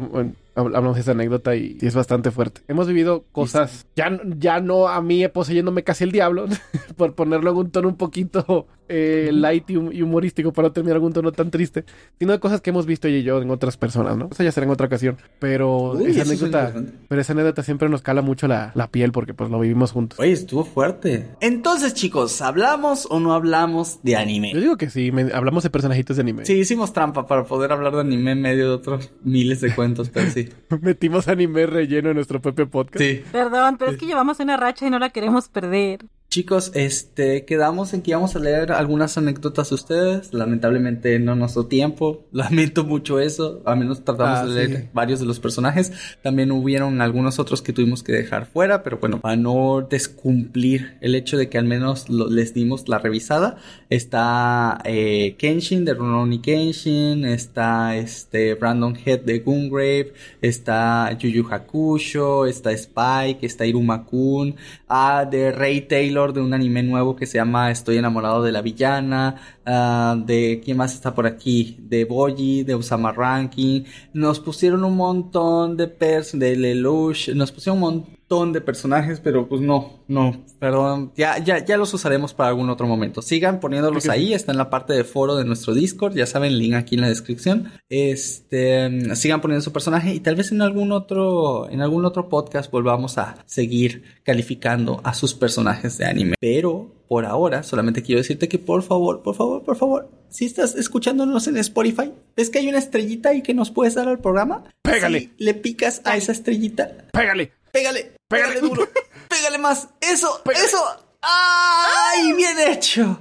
hablamos de esa anécdota y, y es bastante fuerte. Hemos vivido cosas, ya, ya no a mí poseyéndome casi el diablo, por ponerlo en un tono un poquito eh, light y, hum- y humorístico para no terminar algún tono tan triste, sino de cosas que hemos visto ella y yo en otras personas, ¿no? Eso ya será en otra ocasión. Pero Uy, esa es anécdota, pero esa anécdota siempre nos cala mucho la, la piel porque pues lo vivimos juntos. Oye, estuvo fuerte. Entonces, chicos, ¿hablamos o no hablamos de anime? Yo digo que sí, me- hablamos de personajitos de anime. Sí, hicimos trampa para poder hablar de anime en medio de otros miles de cuentos, pero sí. Metimos anime relleno en nuestro propio podcast. Sí. Perdón, pero es que llevamos una racha y no la queremos perder. Chicos, este, quedamos en que íbamos a leer algunas anécdotas de ustedes. Lamentablemente no nos dio tiempo. Lamento mucho eso. A menos tratamos Ah, de leer sí. varios de los personajes. También hubieron algunos otros que tuvimos que dejar fuera, pero bueno, para no descumplir el hecho de que al menos lo- les dimos la revisada, está eh, Kenshin de Rurouni Kenshin, está este Brandon Head de Gungrave, está Yu Yu Hakusho, está Spike, está Iruma-kun, ah, de Ray Taylor de un anime nuevo que se llama Estoy enamorado de la villana, ah, de quién más está por aquí, de Boji, de Usama Ranking, nos pusieron un montón de pers de Lelouch, nos pusieron un montón montón de personajes, pero pues no, no, perdón, ya, ya, ya los usaremos para algún otro momento. Sigan poniéndolos ahí, está en la parte de foro de nuestro Discord, ya saben, link aquí en la descripción. Este, sigan poniendo su personaje y tal vez en algún otro, en algún otro podcast volvamos a seguir calificando a sus personajes de anime. Pero por ahora, solamente quiero decirte que por favor, por favor, por favor, si estás escuchándonos en Spotify, ¿ves que hay una estrellita ahí que nos puedes dar al programa? Pégale. Si le picas a esa estrellita, Pégale. Pégale, Pégale. pégale duro, pégale más, eso, eso. ¡Ay, bien hecho!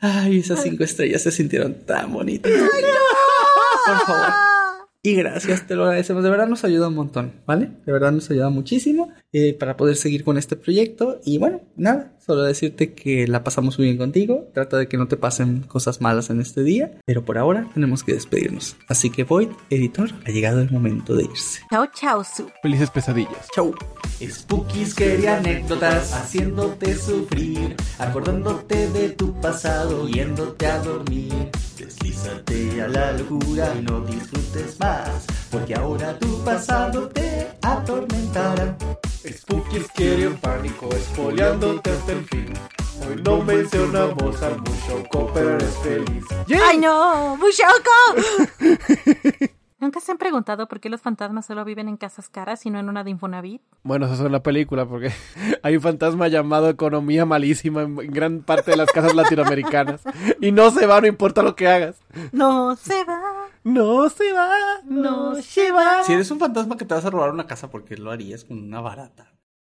Ay, esas cinco estrellas se sintieron tan bonitas. Por favor. Y gracias, te lo agradecemos. De verdad nos ayuda un montón, ¿vale? De verdad nos ayuda muchísimo eh, para poder seguir con este proyecto. Y bueno, nada, solo decirte que la pasamos muy bien contigo. Trata de que no te pasen cosas malas en este día. Pero por ahora tenemos que despedirnos. Así que Void, editor, ha llegado el momento de irse. Chao, chao, su. Felices pesadillas. Chau. Spookies quería anécdotas haciéndote sufrir, acordándote de tu pasado, yéndote a dormir. Deslízate a la locura y no disfrutes más, porque ahora tu pasado te atormentará. Spookies quiere un pánico, espoleándote hasta el fin. Hoy no mencionamos al Mushoku, pero eres feliz. ¡Ay, no! ¡Mushoko! ¿Nunca se han preguntado por qué los fantasmas solo viven en casas caras y no en una de Infonavit? Bueno, eso es una película porque hay un fantasma llamado economía malísima en gran parte de las casas latinoamericanas. Y no se va, no importa lo que hagas. No se va. No se va, no se va. Si eres un fantasma que te vas a robar una casa, ¿por qué lo harías con una barata?